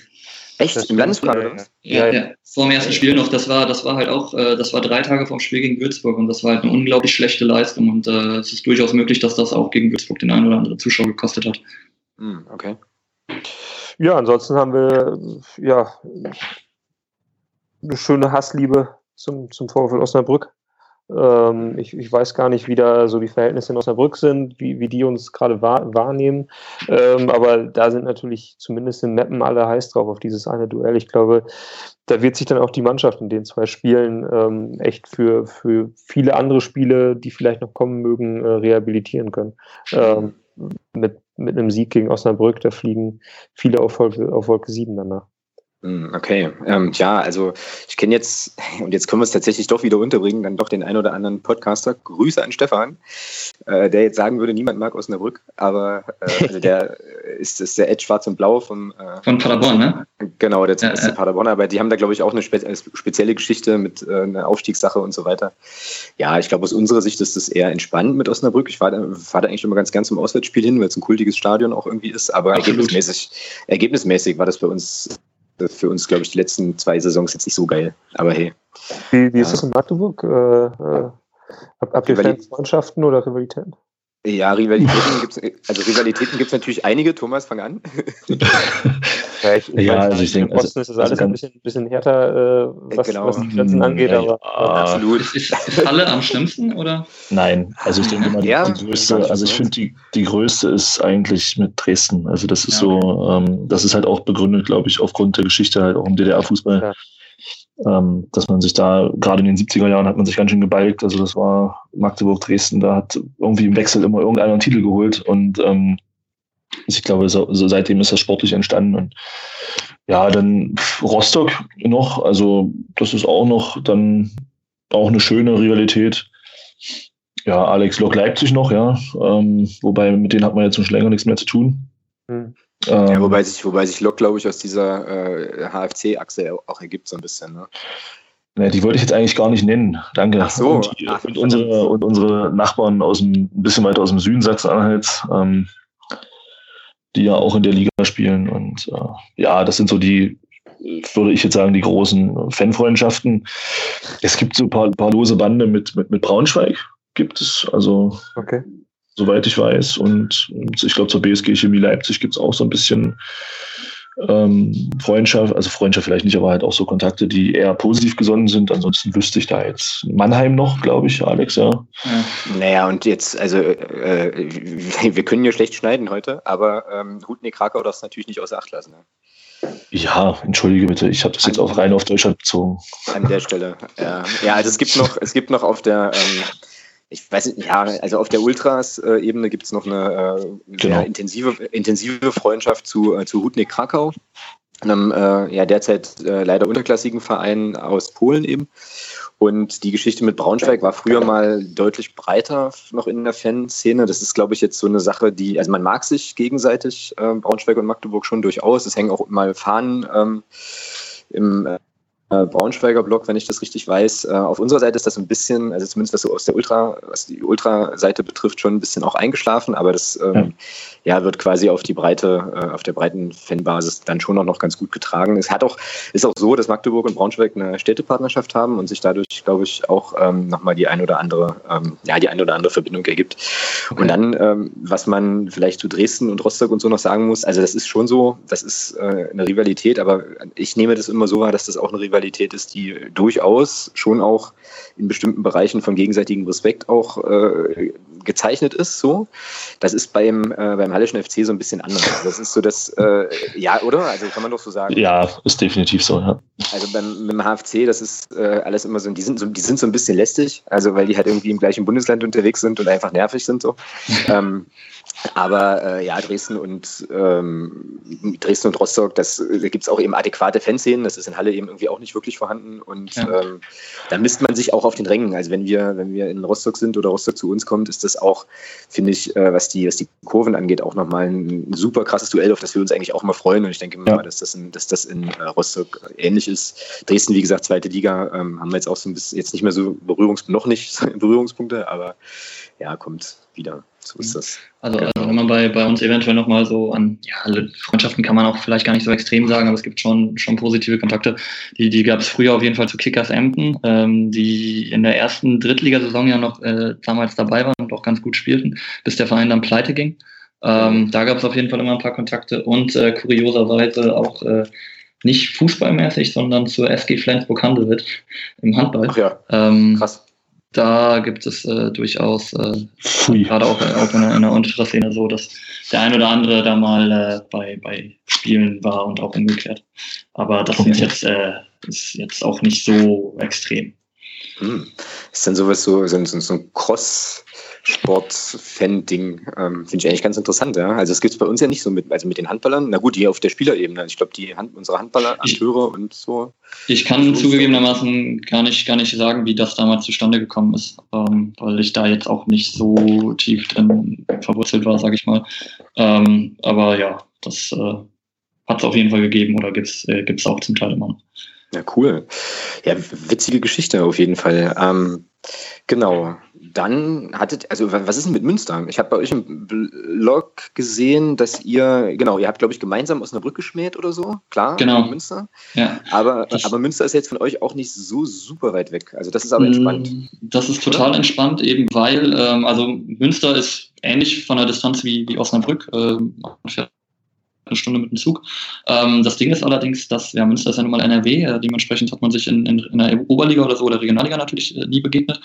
Echt? Im Landespokal oder was? Ja, ja, vor dem ersten Spiel noch. Das war, das war halt auch, äh, das war drei Tage vom Spiel gegen Würzburg und das war halt eine unglaublich schlechte Leistung und äh, es ist durchaus möglich, dass das auch gegen Würzburg den einen oder anderen Zuschauer gekostet hat. Hm, okay. Ja, ansonsten haben wir ja eine schöne Hassliebe zum, zum VfL Osnabrück. Ähm, ich, ich, weiß gar nicht, wie da so die Verhältnisse in Osnabrück sind, wie, wie die uns gerade wahr, wahrnehmen. Ähm, aber da sind natürlich zumindest in Mappen alle heiß drauf auf dieses eine Duell. Ich glaube, da wird sich dann auch die Mannschaft in den zwei Spielen ähm, echt für, für viele andere Spiele, die vielleicht noch kommen mögen, äh, rehabilitieren können. Ähm, mit, mit einem Sieg gegen Osnabrück, da fliegen viele auf Wolke, auf Wolke 7 danach. Hm, okay, ähm, ja, also ich kenne jetzt, und jetzt können wir es tatsächlich doch wieder unterbringen, dann doch den ein oder anderen Podcaster. Grüße an Stefan, äh, der jetzt sagen würde, niemand mag Osnabrück, aber äh, also der ist, ist der Ed Schwarz und Blau vom, äh, von Paderborn, ne? Genau, der ja, ja. Paderborn, aber die haben da, glaube ich, auch eine spe spezielle Geschichte mit äh, einer Aufstiegssache und so weiter. Ja, ich glaube, aus unserer Sicht ist das eher entspannt mit Osnabrück. Ich fahre da, fahr da eigentlich immer ganz gern zum Auswärtsspiel hin, weil es ein kultiges Stadion auch irgendwie ist, aber ergebnismäßig, ergebnismäßig war das bei uns für uns, glaube ich, die letzten zwei Saisons jetzt nicht so geil. Aber hey. Wie, wie ist das in Magdeburg? Äh, äh, habt ihr Fansmannschaften oder Rivalitäten? Ja, Rivalitäten gibt es also Rivalitäten gibt's natürlich einige. Thomas, fang an. ja, ich, ja also ich denke, also, ist das alles also ein bisschen, bisschen härter, äh, was, genau. was die Grenzen angeht. Ja, aber, ja, absolut. Ist, ist Halle am schlimmsten, oder? Nein, also ich denke mal, die, ja, die größte, also ich finde, die, die größte ist eigentlich mit Dresden. Also das ist so, ähm, das ist halt auch begründet, glaube ich, aufgrund der Geschichte halt auch im DDR-Fußball ähm, dass man sich da, gerade in den 70er Jahren hat man sich ganz schön gebalgt. Also das war Magdeburg, Dresden, da hat irgendwie im Wechsel immer irgendeiner einen Titel geholt und ähm, ich glaube, so, so seitdem ist das sportlich entstanden. Und ja, dann Rostock noch, also das ist auch noch dann auch eine schöne Rivalität. Ja, Alex Lok Leipzig noch, ja. Ähm, wobei mit denen hat man jetzt schon länger nichts mehr zu tun. Mhm. Ähm, ja, wobei sich, wobei sich Lok, glaube ich, aus dieser äh, HFC-Achse auch ergibt, so ein bisschen. Ne? Ne, die wollte ich jetzt eigentlich gar nicht nennen. Danke. Ach so. Und, Ach, und unsere, und unsere Nachbarn aus dem, ein bisschen weiter aus dem Süden Sachsen-Anhalts, ähm, die ja auch in der Liga spielen. Und äh, ja, das sind so die, würde ich jetzt sagen, die großen Fanfreundschaften. Es gibt so ein paar, paar lose Bande mit, mit, mit Braunschweig, gibt es. Also okay soweit ich weiß. Und ich glaube, zur BSG Chemie Leipzig gibt es auch so ein bisschen ähm, Freundschaft, also Freundschaft vielleicht nicht, aber halt auch so Kontakte, die eher positiv gesonnen sind. Ansonsten wüsste ich da jetzt Mannheim noch, glaube ich, Alex, ja. ja. Naja, und jetzt, also äh, wir können ja schlecht schneiden heute, aber ähm, Hutnik Krakau darfst natürlich nicht außer Acht lassen. Ne? Ja, entschuldige bitte, ich habe das jetzt auch rein auf Deutschland bezogen. An der Stelle, ja. Ja, also es gibt noch, es gibt noch auf der ähm, ich weiß nicht, ja, also auf der Ultras-Ebene gibt es noch eine äh, genau. intensive, intensive Freundschaft zu, äh, zu Hutnik Krakau, einem äh, ja, derzeit äh, leider unterklassigen Verein aus Polen eben. Und die Geschichte mit Braunschweig war früher mal deutlich breiter noch in der Fanszene. Das ist, glaube ich, jetzt so eine Sache, die, also man mag sich gegenseitig, äh, Braunschweig und Magdeburg schon durchaus. Es hängen auch mal Fahnen ähm, im äh, Braunschweiger Block, wenn ich das richtig weiß. Äh, auf unserer Seite ist das ein bisschen, also zumindest was so aus der Ultra, was die Ultra-Seite betrifft, schon ein bisschen auch eingeschlafen, aber das ähm, ja. ja. wird quasi auf die breite, äh, auf der breiten Fanbasis dann schon auch noch ganz gut getragen. Es hat auch, ist auch so, dass Magdeburg und Braunschweig eine Städtepartnerschaft haben und sich dadurch, glaube ich, auch ähm, nochmal die ein oder andere, ähm, ja, die ein oder andere Verbindung ergibt. Okay. Und dann, ähm, was man vielleicht zu Dresden und Rostock und so noch sagen muss, also das ist schon so, das ist äh, eine Rivalität, aber ich nehme das immer so wahr, dass das auch eine Rivalität Rivalität ist, die durchaus schon auch in bestimmten Bereichen von gegenseitigem Respekt auch äh, gezeichnet ist. So, das ist beim äh, beim Hallischen FC so ein bisschen anders. Das ist so das, äh, ja, oder? Also kann man doch so sagen. Ja, ist definitiv so. Ja. Also beim, beim HFC, das ist äh, alles immer so, die sind so, die sind so ein bisschen lästig, also weil die halt irgendwie im gleichen Bundesland unterwegs sind und einfach nervig sind so. ähm, aber äh, ja, Dresden und ähm, Dresden und Rostock, das, da gibt es auch eben adäquate Fanszenen. Das ist in Halle eben irgendwie auch nicht wirklich vorhanden. Und ja. ähm, da misst man sich auch auf den Rängen. Also wenn wir, wenn wir in Rostock sind oder Rostock zu uns kommt, ist das auch, finde ich, äh, was, die, was die Kurven angeht, auch nochmal ein super krasses Duell, auf das wir uns eigentlich auch mal freuen. Und ich denke ja. mal, dass das in, dass das in äh, Rostock ähnlich ist. Dresden, wie gesagt, zweite Liga, ähm, haben wir jetzt auch so ein bisschen, jetzt nicht mehr so Berührungs noch nicht Berührungspunkte, aber ja, kommt wieder. So ist das. Also, also wenn man bei, bei uns eventuell nochmal so an, ja, Freundschaften kann man auch vielleicht gar nicht so extrem sagen, aber es gibt schon, schon positive Kontakte. Die, die gab es früher auf jeden Fall zu Kickers Emden, ähm, die in der ersten Drittligasaison ja noch äh, damals dabei waren und auch ganz gut spielten, bis der Verein dann pleite ging. Ähm, da gab es auf jeden Fall immer ein paar Kontakte und äh, kurioserweise auch äh, nicht fußballmäßig, sondern zur SG Flensburg-Handewitt im Handball. Ach ja, ähm, krass da gibt es äh, durchaus, äh, gerade auch, äh, auch in, der, in der Unterszene so, dass der ein oder andere da mal äh, bei, bei Spielen war und auch umgekehrt. Aber das okay. jetzt, äh, ist jetzt auch nicht so extrem. Hm. Ist dann sowas so, so, so ein Cross- Sport-Fan-Ding. Ähm, Finde ich eigentlich ganz interessant, ja. Also es gibt es bei uns ja nicht so mit, also mit den Handballern. Na gut, die auf der Spielerebene. Ich glaube, die Hand, unsere Handballer, Akteure und so. Ich kann zugegebenermaßen gar nicht, gar nicht sagen, wie das damals zustande gekommen ist, ähm, weil ich da jetzt auch nicht so tief drin verwurzelt war, sage ich mal. Ähm, aber ja, das äh, hat es auf jeden Fall gegeben oder gibt es äh, auch zum Teil immer noch. Ja, cool. Ja, witzige Geschichte auf jeden Fall. Ähm, genau. Dann hattet, also was ist denn mit Münster? Ich habe bei euch im Blog gesehen, dass ihr, genau, ihr habt, glaube ich, gemeinsam aus einer Brücke geschmäht oder so. Klar, genau. Münster. Ja. Aber, aber Münster ist jetzt von euch auch nicht so super weit weg. Also das ist aber entspannt. Mm, das ist total entspannt, eben weil, ähm, also Münster ist ähnlich von der Distanz wie, wie Osnabrück. Ähm, eine Stunde mit dem Zug. Ähm, das Ding ist allerdings, dass ja, Münster ist ja nun mal NRW, äh, dementsprechend hat man sich in, in, in, der Oberliga oder so oder Regionalliga natürlich äh, nie begegnet.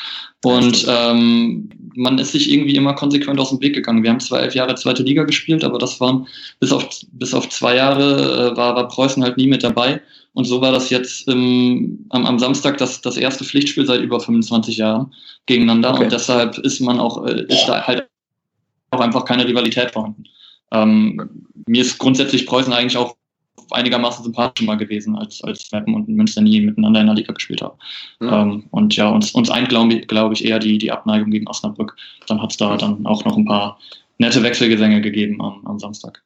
Und ähm, man ist sich irgendwie immer konsequent aus dem Weg gegangen. Wir haben zwar elf Jahre zweite Liga gespielt, aber das waren bis auf, bis auf zwei Jahre äh, war, war Preußen halt nie mit dabei. Und so war das jetzt ähm, am, am Samstag das, das erste Pflichtspiel seit über 25 Jahren gegeneinander. Okay. Und deshalb ist man auch, äh, ist da halt auch einfach keine Rivalität vorhanden. Ähm, mir ist grundsätzlich Preußen eigentlich auch einigermaßen sympathisch mal gewesen, als, als Meppen und Münster nie miteinander in der Liga gespielt haben. Mhm. Ähm, und ja, uns, uns eint, glaube glaub ich, eher die, die Abneigung gegen Osnabrück. Dann hat es da dann auch noch ein paar nette Wechselgesänge gegeben am, am Samstag.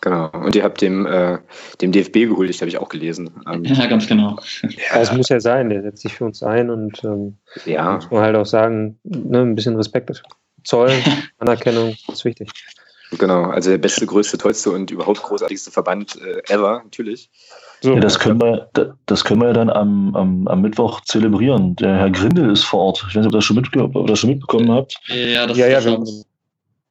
Genau. Und ihr habt dem, äh, dem DFB gehuldigt, habe ich auch gelesen. Ähm, ja, ganz genau. Ja, es muss ja sein, der setzt sich für uns ein und ähm, ja. muss man halt auch sagen, ne, ein bisschen Respekt zollen, Anerkennung ist wichtig. Genau, also der beste, größte, tollste und überhaupt großartigste Verband äh, ever, natürlich. So, ja, das können wir, das können wir ja dann am, am, am Mittwoch zelebrieren. Der Herr Grindel ist vor Ort. Ich weiß nicht, ob ihr das schon, mitge ob ihr das schon mitbekommen habt. Ja, das ja, ja, wir haben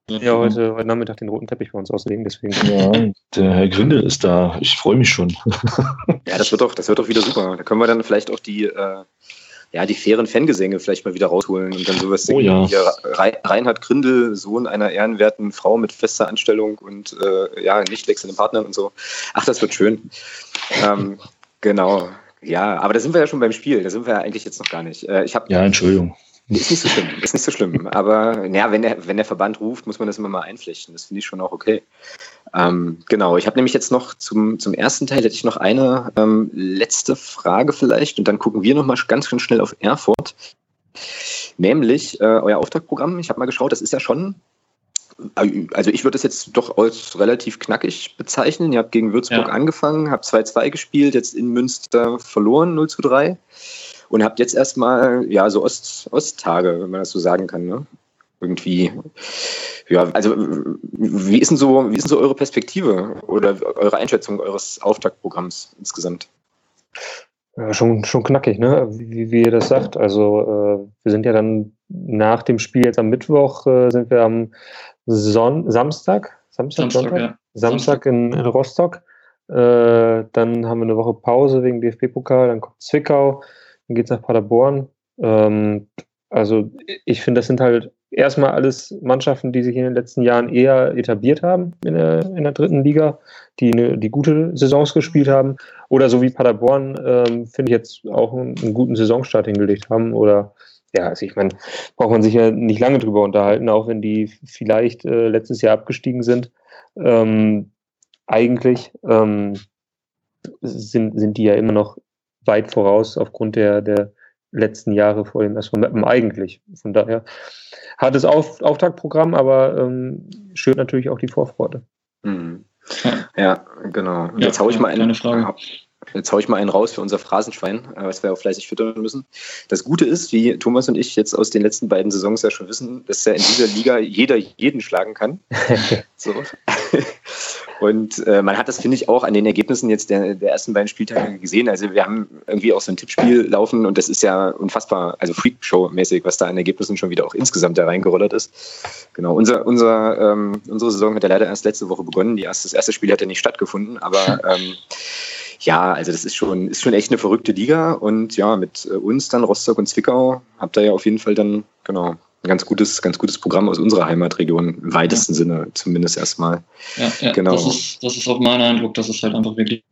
ja heute, heute Nachmittag den roten Teppich bei uns auslegen, deswegen. Ja, der Herr Grindel ist da. Ich freue mich schon. ja, das wird doch, das wird doch wieder super. Da können wir dann vielleicht auch die, äh, ja, die fairen Fangesänge vielleicht mal wieder rausholen und dann sowas singen. Oh, ja. Reinhard Grindel, Sohn einer ehrenwerten Frau mit fester Anstellung und äh, ja, nicht wechselnden Partnern und so. Ach, das wird schön. ähm, genau. Ja, aber da sind wir ja schon beim Spiel. Da sind wir ja eigentlich jetzt noch gar nicht. Äh, ich hab, ja, Entschuldigung. Ist nicht so schlimm, ist nicht so schlimm. Aber ja, wenn der, wenn der Verband ruft, muss man das immer mal einflechten. Das finde ich schon auch okay. Ähm, genau, ich habe nämlich jetzt noch zum, zum ersten Teil hätte ich noch eine ähm, letzte Frage vielleicht und dann gucken wir nochmal ganz, ganz schnell auf Erfurt. Nämlich äh, euer Auftragprogramm. Ich habe mal geschaut, das ist ja schon also ich würde es jetzt doch als relativ knackig bezeichnen. Ihr habt gegen Würzburg ja. angefangen, habt 2-2 gespielt, jetzt in Münster verloren, 0 zu 3 und habt jetzt erstmal, ja, so Ost, Osttage, wenn man das so sagen kann, ne? Irgendwie, ja, also wie ist denn so, wie ist denn so eure Perspektive oder eure Einschätzung eures Auftaktprogramms insgesamt? Ja, schon, schon knackig, ne? Wie, wie ihr das sagt. Also äh, wir sind ja dann nach dem Spiel jetzt am Mittwoch, äh, sind wir am Son Samstag, Samstag, Samstag, Sonntag? Ja. Samstag in, in Rostock Äh, dann haben wir eine Woche Pause wegen DFB-Pokal, dann kommt Zwickau, dann geht es nach Paderborn. Ähm, also ich finde, das sind halt erstmal alles Mannschaften, die sich in den letzten Jahren eher etabliert haben in der, in der dritten Liga, die, eine, die gute Saisons gespielt haben. Oder so wie Paderborn, ähm, finde ich jetzt auch einen, einen, guten Saisonstart hingelegt haben. Oder ja, also ich meine, braucht man sich ja nicht lange drüber unterhalten, auch wenn die vielleicht äh, letztes Jahr abgestiegen sind. Ähm, eigentlich ähm, sind, sind die ja immer noch weit voraus aufgrund der, der letzten Jahre vor dem SV Mappen eigentlich. Von daher hartes Auf, Auftaktprogramm, aber ähm, schön natürlich auch die Vorfreude. Mhm. Ja, genau. Ja, jetzt hau ich mal eine Frage. Jetzt haue ich mal einen raus für unser Phrasenschwein, äh, was wir auch fleißig füttern müssen. Das Gute ist, wie Thomas und ich jetzt aus den letzten beiden Saisons ja schon wissen, dass ja in dieser Liga jeder jeden schlagen kann. so. Und äh, man hat das, finde ich, auch an den Ergebnissen jetzt der, der ersten beiden Spieltage gesehen. Also wir haben irgendwie auch so ein Tippspiel laufen und das ist ja unfassbar, also Freakshow-mäßig, was da an Ergebnissen schon wieder auch insgesamt da reingerollert ist. Genau, unser, unser, ähm, unsere Saison hat ja leider erst letzte Woche begonnen. Die erste, das erste Spiel hat ja nicht stattgefunden, aber ähm, ja, also das ist schon, ist schon echt eine verrückte Liga. Und ja, mit äh, uns dann, Rostock und Zwickau, habt ihr ja auf jeden Fall dann, genau, ein ganz gutes, ganz gutes Programm aus unserer Heimatregion, im weitesten ja. Sinne zumindest erstmal. Ja, ja, genau. Das ist, das ist auch mein Eindruck, dass es halt einfach wirklich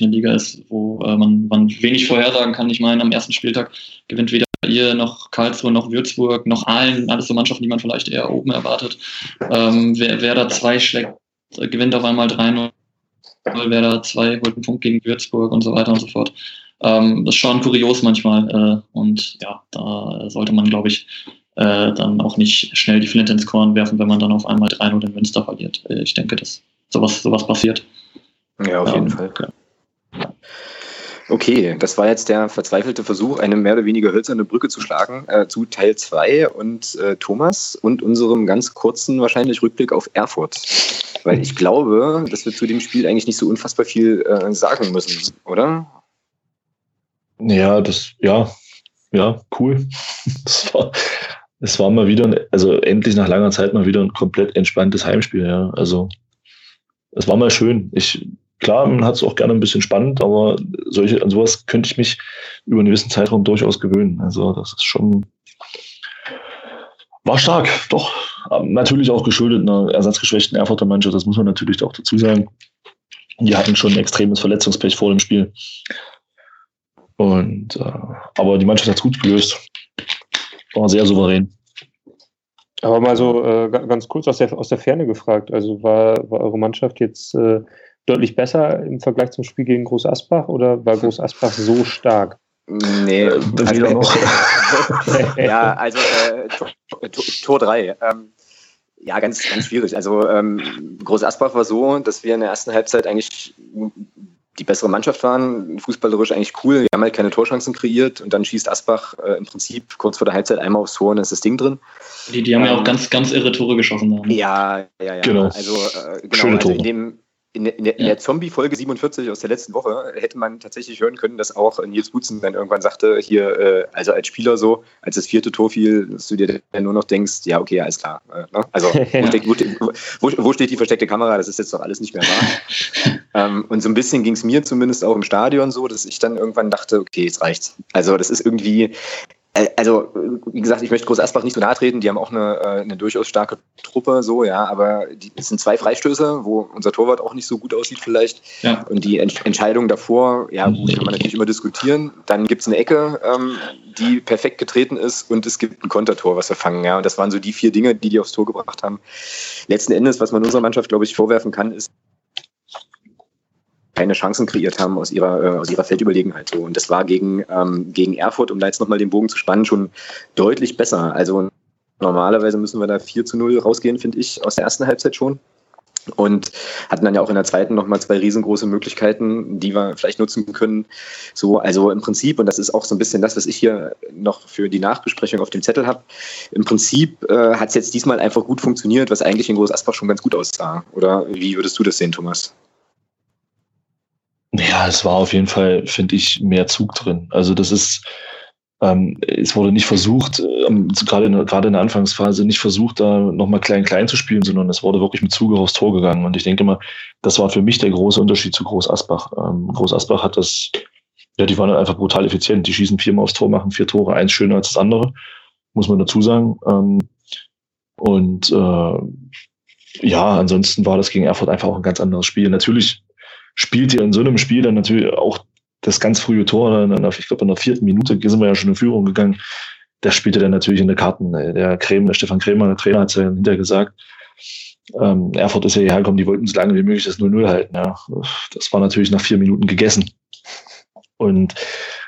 eine Liga ist, wo äh, man, man wenig vorhersagen kann. Ich meine, am ersten Spieltag gewinnt weder ihr noch Karlsruhe noch Würzburg noch allen, alles so Mannschaften, die man vielleicht eher oben erwartet. Ähm, wer, wer da zwei schlägt, gewinnt auf einmal 3-0 Werder 2 holt einen Punkt gegen Würzburg und so weiter und so fort. Ähm, das ist schon kurios manchmal. Äh, und ja, da sollte man, glaube ich, äh, dann auch nicht schnell die Flinte ins Korn werfen, wenn man dann auf einmal 3-0 in Münster verliert. Äh, ich denke, dass sowas, sowas passiert. Ja, auf jeden ähm, Fall. Ja. Okay, das war jetzt der verzweifelte Versuch, eine mehr oder weniger hölzerne Brücke zu schlagen äh, zu Teil 2 und äh, Thomas und unserem ganz kurzen wahrscheinlich Rückblick auf Erfurt. Weil ich glaube, dass wir zu dem Spiel eigentlich nicht so unfassbar viel äh, sagen müssen, oder? Ja, das, ja, ja, cool. Das war, es war mal wieder, also endlich nach langer Zeit mal wieder ein komplett entspanntes Heimspiel, ja. Also, es war mal schön. Ich, klar, man hat es auch gerne ein bisschen spannend, aber solche, an sowas könnte ich mich über einen gewissen Zeitraum durchaus gewöhnen. Also, das ist schon, war stark, doch. Natürlich auch geschuldet einer ersatzgeschwächten Erfurter Mannschaft, das muss man natürlich auch dazu sagen. Die hatten schon ein extremes Verletzungspech vor dem Spiel. Und, äh, aber die Mannschaft hat es gut gelöst. War sehr souverän. Aber mal so äh, ganz kurz aus der, aus der Ferne gefragt. Also war, war eure Mannschaft jetzt äh, deutlich besser im Vergleich zum Spiel gegen Groß Asbach oder war Groß Asbach so stark? Nee, äh, also, noch. ja, also äh, Tor 3. Ähm, ja, ganz, ganz schwierig. Also ähm, Groß Asbach war so, dass wir in der ersten Halbzeit eigentlich die bessere Mannschaft waren, fußballerisch eigentlich cool. Wir haben halt keine Torchancen kreiert und dann schießt Asbach äh, im Prinzip kurz vor der Halbzeit einmal aufs Tor und dann ist das Ding drin. Die, die haben ähm, ja auch ganz, ganz irre Tore geschossen. Haben. Ja, ja, ja. Genau. Also, äh, genau, also in dem, in, in, der, ja. der Zombie-Folge 47 aus der letzten Woche hätte man tatsächlich hören können, dass auch Nils Butzen dann irgendwann sagte, hier, äh, also als Spieler so, als das vierte Tor fiel, dass du dir dann nur noch denkst, ja, okay, alles klar. Äh, ne? Also, wo, steht, wo, wo, steht die versteckte Kamera? Das ist jetzt doch alles nicht mehr wahr. ähm, und so ein bisschen ging es mir zumindest auch im Stadion so, dass ich dann irgendwann dachte, okay, jetzt reicht's. Also, das ist irgendwie, also, wie gesagt, ich möchte Groß Asbach nicht so nahe treten. Die haben auch eine, äh, eine durchaus starke Truppe, so, ja, aber die, es sind zwei Freistöße, wo unser Torwart auch nicht so gut aussieht, vielleicht. Ja. Und die Ent Entscheidung davor, ja, gut, kann man natürlich immer diskutieren. Dann gibt es eine Ecke, ähm, die perfekt getreten ist und es gibt ein Kontertor, was wir fangen, ja. Und das waren so die vier Dinge, die die aufs Tor gebracht haben. Letzten Endes, was man unserer Mannschaft, glaube ich, vorwerfen kann, ist, keine Chancen kreiert haben aus ihrer, äh, aus ihrer Feldüberlegenheit. So. Und das war gegen, ähm, gegen Erfurt, um da jetzt nochmal den Bogen zu spannen, schon deutlich besser. Also normalerweise müssen wir da 4 zu 0 rausgehen, finde ich, aus der ersten Halbzeit schon. Und hatten dann ja auch in der zweiten nochmal zwei riesengroße Möglichkeiten, die wir vielleicht nutzen können. So, also im Prinzip, und das ist auch so ein bisschen das, was ich hier noch für die Nachbesprechung auf dem Zettel habe, im Prinzip äh, hat es jetzt diesmal einfach gut funktioniert, was eigentlich in Groß Asbach schon ganz gut aussah. Oder wie würdest du das sehen, Thomas? Ja, es war auf jeden Fall, finde ich, mehr Zug drin. Also das ist, Ähm, es wurde nicht versucht, ähm, gerade, in, gerade in der Anfangsphase, nicht versucht, da nochmal klein-klein zu spielen, sondern es wurde wirklich mit Zugriff aufs Tor gegangen. Und ich denke mal, das war für mich der große Unterschied zu Groß Asbach. Ähm, Groß Asbach hat das, ja, die waren halt einfach brutal effizient. Die schießen viermal aufs Tor, machen vier Tore, eins schöner als das andere, muss man dazu sagen. Ähm, und äh, ja, ansonsten war das gegen Erfurt einfach auch ein ganz anderes Spiel. Natürlich spielt ihr in so einem Spiel dann natürlich auch das ganz frühe Tor, ich glaube in der vierten Minute sind wir ja schon in Führung gegangen. Das spielte dann natürlich in der Karten. Der Krämer, der Stefan Krämer, der Trainer, hat es ja hinterher gesagt. Ähm, Erfurt ist ja hierher gekommen, die wollten so lange wie möglich das 0-0 halten. Ja. Das war natürlich nach vier Minuten gegessen. Und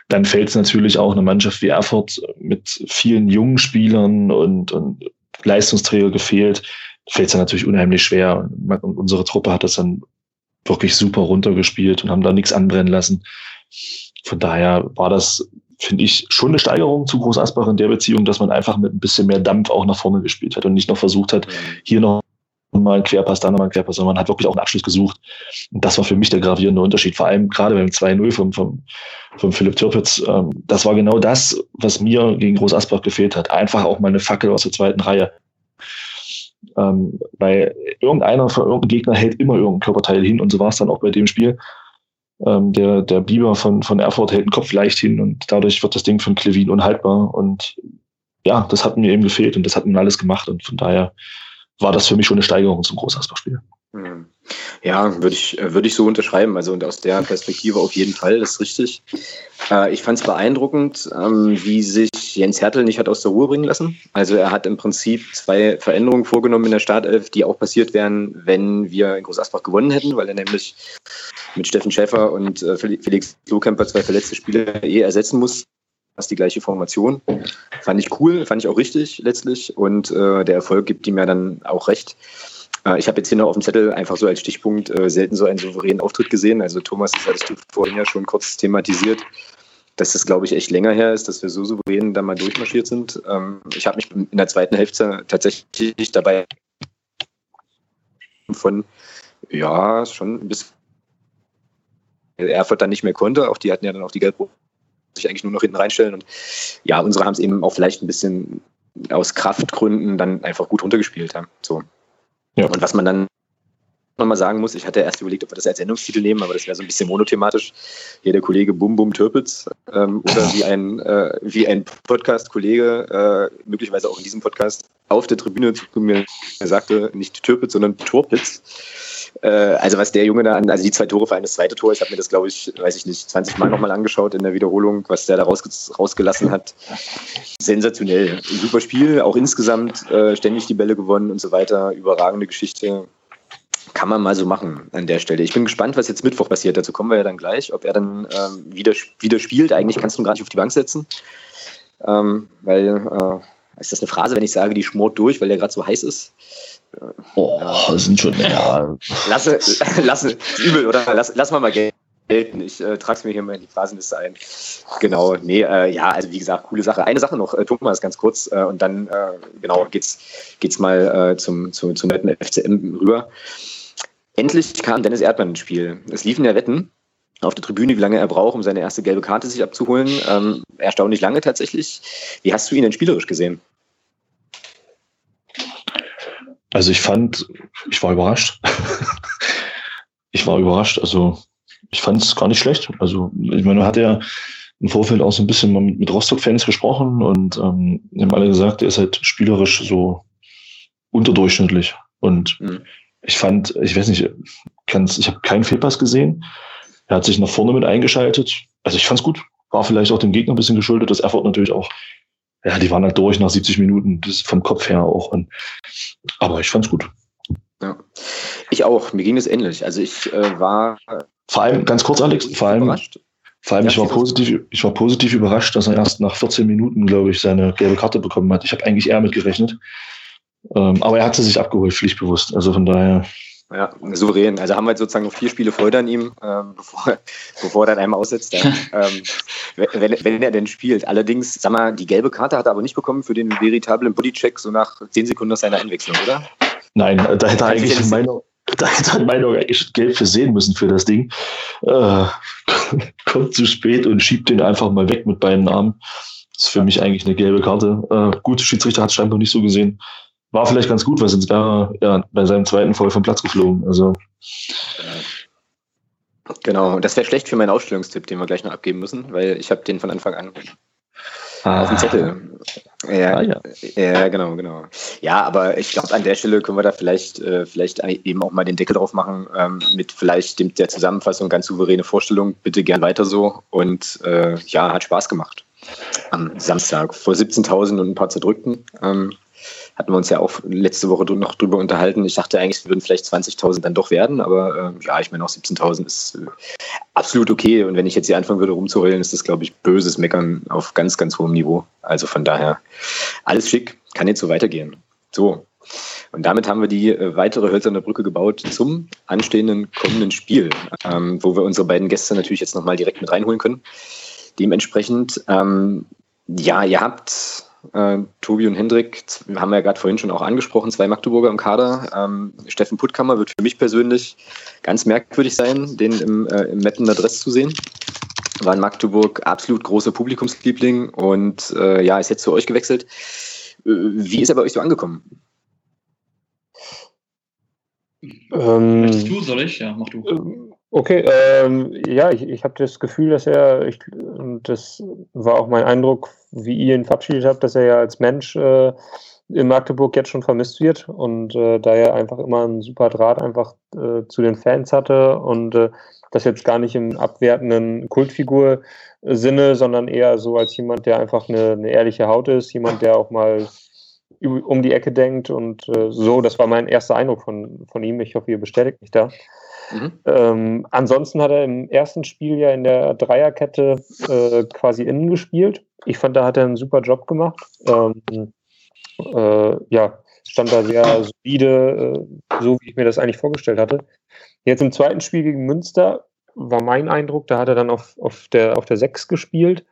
dann fällt es natürlich auch eine Mannschaft wie Erfurt mit vielen jungen Spielern und, und Leistungsträger gefehlt, fällt es natürlich unheimlich schwer. Und unsere Truppe hat das dann wirklich super runtergespielt und haben da nichts anbrennen lassen. Von daher war das, finde ich, schon eine Steigerung zu Groß Asbach in der Beziehung, dass man einfach mit ein bisschen mehr Dampf auch nach vorne gespielt hat und nicht noch versucht hat, hier noch mal ein Querpass, da noch mal ein Querpass, sondern man hat wirklich auch einen Abschluss gesucht. Und das war für mich der gravierende Unterschied, vor allem gerade beim 2-0 vom, vom, vom Philipp Türpitz. Ähm, das war genau das, was mir gegen Groß Asbach gefehlt hat. Einfach auch mal eine Fackel aus der zweiten Reihe. Ähm, weil irgendeiner von irgendeinem Gegner hält immer irgendein Körperteil hin und so war es dann auch bei dem Spiel. Ähm, der, der Biber von, von Erfurt hält den Kopf leicht hin und dadurch wird das Ding von Klevin unhaltbar. Und ja, das hat mir eben gefehlt und das hat mir alles gemacht. Und von daher war das für mich schon eine Steigerung zum Großasbach-Spiel. Ja, würde ich, würde ich so unterschreiben. Also und aus der Perspektive auf jeden Fall, das ist richtig. Äh, ich fand es beeindruckend, ähm, wie sich Jens Hertel nicht hat aus der Ruhe bringen lassen. Also er hat im Prinzip zwei Veränderungen vorgenommen in der Startelf, die auch passiert wären, wenn wir in Großasbach gewonnen hätten, weil er nämlich mit Steffen Schäfer und äh, Felix Lohkemper zwei verletzte Spieler eh ersetzen muss fast die gleiche Formation. Fand ich cool, fand ich auch richtig letztlich und äh, der Erfolg gibt ihm ja dann auch recht. Äh, ich habe jetzt hier noch auf dem Zettel einfach so als Stichpunkt äh, selten so einen souveränen Auftritt gesehen. Also Thomas, das hattest du vorhin ja schon kurz thematisiert, dass das, glaube ich, echt länger her ist, dass wir so souverän da mal durchmarschiert sind. Ähm, ich habe mich in der zweiten Hälfte tatsächlich dabei von, ja, schon ein bisschen Erfurt dann nicht mehr konnte. Auch die hatten ja dann auch die Gelb sich eigentlich nur noch hinten reinstellen. Und ja, unsere haben es eben auch vielleicht ein bisschen aus Kraftgründen dann einfach gut runtergespielt haben. So. Ja. Und was man dann nochmal sagen muss, ich hatte erst überlegt, ob wir das als Sendungstitel nehmen, aber das wäre so ein bisschen monothematisch. Hier der Kollege Bum Bum Türpitz ähm, oder wie ein, äh, wie ein Podcast-Kollege, äh, möglicherweise auch in diesem Podcast, auf der Tribüne zu mir sagte, nicht Türpitz, sondern Torpitz. Äh, also was der Junge da an, also die zwei Tore für das zweite Tor, ich habe mir das, glaube ich, weiß ich nicht, 20 Mal nochmal angeschaut in der Wiederholung, was der da rausge rausgelassen hat. Sensationell. Super Spiel, auch insgesamt äh, ständig die Bälle gewonnen und so weiter. Überragende Geschichte. Kann man mal so machen an der Stelle. Ich bin gespannt, was jetzt Mittwoch passiert. Dazu kommen wir ja dann gleich. Ob er dann ähm, wieder, wieder spielt. Eigentlich kannst du ihn gar nicht auf die Bank setzen. Ähm, weil, äh, ist das eine Phrase, wenn ich sage, die schmort durch, weil der gerade so heiß ist? Das sind schon, ja. Lasse, lasse, übel, oder? Lass, lass mal mal gelten. Ich äh, trage es mir hier mal in die Phasenliste ein. Genau, nee, äh, ja, also wie gesagt, coole Sache. Eine Sache noch, äh, Thomas, ganz kurz, äh, und dann, äh, genau, geht's, geht's mal äh, zum, zum, zum netten FCM rüber. Endlich kam Dennis Erdmann ins Spiel. Es liefen ja Wetten auf der Tribüne, wie lange er braucht, um seine erste gelbe Karte sich abzuholen. Ähm, erstaunlich lange tatsächlich. Wie hast du ihn denn spielerisch gesehen? Also ich fand, ich war überrascht. ich war überrascht. Also ich fand es gar nicht schlecht. Also ich meine, man hat ja im Vorfeld auch so ein bisschen mal mit, Rostock-Fans gesprochen und ähm, haben alle gesagt, er ist halt spielerisch so unterdurchschnittlich. Und mhm. ich fand, ich weiß nicht, ich habe keinen Fehlpass gesehen. Er hat sich nach vorne mit eingeschaltet. Also ich fand es gut. War vielleicht auch dem Gegner ein bisschen geschuldet, dass Erfurt natürlich auch ja, die waren halt durch nach 70 Minuten, das vom Kopf her auch. Und, aber ich fand's gut. Ja. Ich auch, mir ging es ähnlich. Also ich äh, war. Vor allem, ganz kurz, Alex, vor allem, überrascht. vor allem, ja, ich war positiv, ich war positiv überrascht, dass er erst nach 14 Minuten, glaube ich, seine gelbe Karte bekommen hat. Ich habe eigentlich eher mitgerechnet. Ähm, aber er hat sie sich abgeholt, pflichtbewusst. Also von daher. Ja, souverän. Also haben wir jetzt sozusagen noch vier Spiele Freude an ihm, ähm, bevor, bevor er dann einmal aussetzt. Ja. ähm, wenn, wenn er denn spielt. Allerdings, sag mal, die gelbe Karte hat er aber nicht bekommen für den veritablen Bodycheck so nach zehn Sekunden nach seiner Einwechslung, oder? Nein, da hätte er eigentlich in meiner, da hätte er Meinung eigentlich gelb für sehen müssen für das Ding. Äh, kommt zu spät und schiebt den einfach mal weg mit beiden Armen. ist für mich eigentlich eine gelbe Karte. Äh, gut, Schiedsrichter hat es scheinbar nicht so gesehen. War vielleicht ganz gut, weil sonst wäre er ja, bei seinem zweiten voll vom Platz geflogen. Also. Genau, das wäre schlecht für meinen Ausstellungstipp, den wir gleich noch abgeben müssen, weil ich habe den von Anfang an ah. auf dem Zettel. Ja, ah, ja. ja, genau, genau. Ja, aber ich glaube, an der Stelle können wir da vielleicht, äh, vielleicht eben auch mal den Deckel drauf machen, ähm, mit vielleicht dem, der Zusammenfassung ganz souveräne Vorstellung. Bitte gern weiter so. Und äh, ja, hat Spaß gemacht. Am Samstag vor 17.000 und ein paar zerdrückten. Ähm, hatten wir uns ja auch letzte Woche noch drüber unterhalten. Ich dachte eigentlich, es würden vielleicht 20.000 dann doch werden, aber äh, ja, ich meine auch 17.000 ist äh, absolut okay. Und wenn ich jetzt hier anfangen würde rumzuheulen, ist das, glaube ich, böses Meckern auf ganz, ganz hohem Niveau. Also von daher alles schick, kann jetzt so weitergehen. So. Und damit haben wir die äh, weitere hölzerne Brücke gebaut zum anstehenden kommenden Spiel, ähm, wo wir unsere beiden Gäste natürlich jetzt nochmal direkt mit reinholen können. Dementsprechend, ähm, ja, ihr habt äh, Tobi und Hendrik haben wir ja gerade vorhin schon auch angesprochen, zwei Magdeburger im Kader. Ähm, Steffen Puttkammer wird für mich persönlich ganz merkwürdig sein, den im, äh, im Mettener Dress zu sehen. War in Magdeburg absolut großer Publikumsliebling und äh, ja, ist jetzt zu euch gewechselt. Äh, wie ist er bei euch so angekommen? Ähm, du, soll ich? Ja, mach du. Ähm, Okay, ähm, ja, ich, ich habe das Gefühl, dass er, ich, und das war auch mein Eindruck, wie ihr ihn verabschiedet habt, dass er ja als Mensch äh, in Magdeburg jetzt schon vermisst wird und äh, da er einfach immer einen super Draht einfach äh, zu den Fans hatte und äh, das jetzt gar nicht im abwertenden Kultfigur-Sinne, sondern eher so als jemand, der einfach eine, eine ehrliche Haut ist, jemand, der auch mal um die Ecke denkt und äh, so, das war mein erster Eindruck von, von ihm. Ich hoffe, ihr bestätigt mich da. Mhm. Ähm, ansonsten hat er im ersten Spiel ja in der Dreierkette äh, quasi innen gespielt. Ich fand, da hat er einen super Job gemacht. Ähm, äh, ja, stand da sehr solide, äh, so wie ich mir das eigentlich vorgestellt hatte. Jetzt im zweiten Spiel gegen Münster war mein Eindruck, da hat er dann auf, auf, der, auf der 6 gespielt.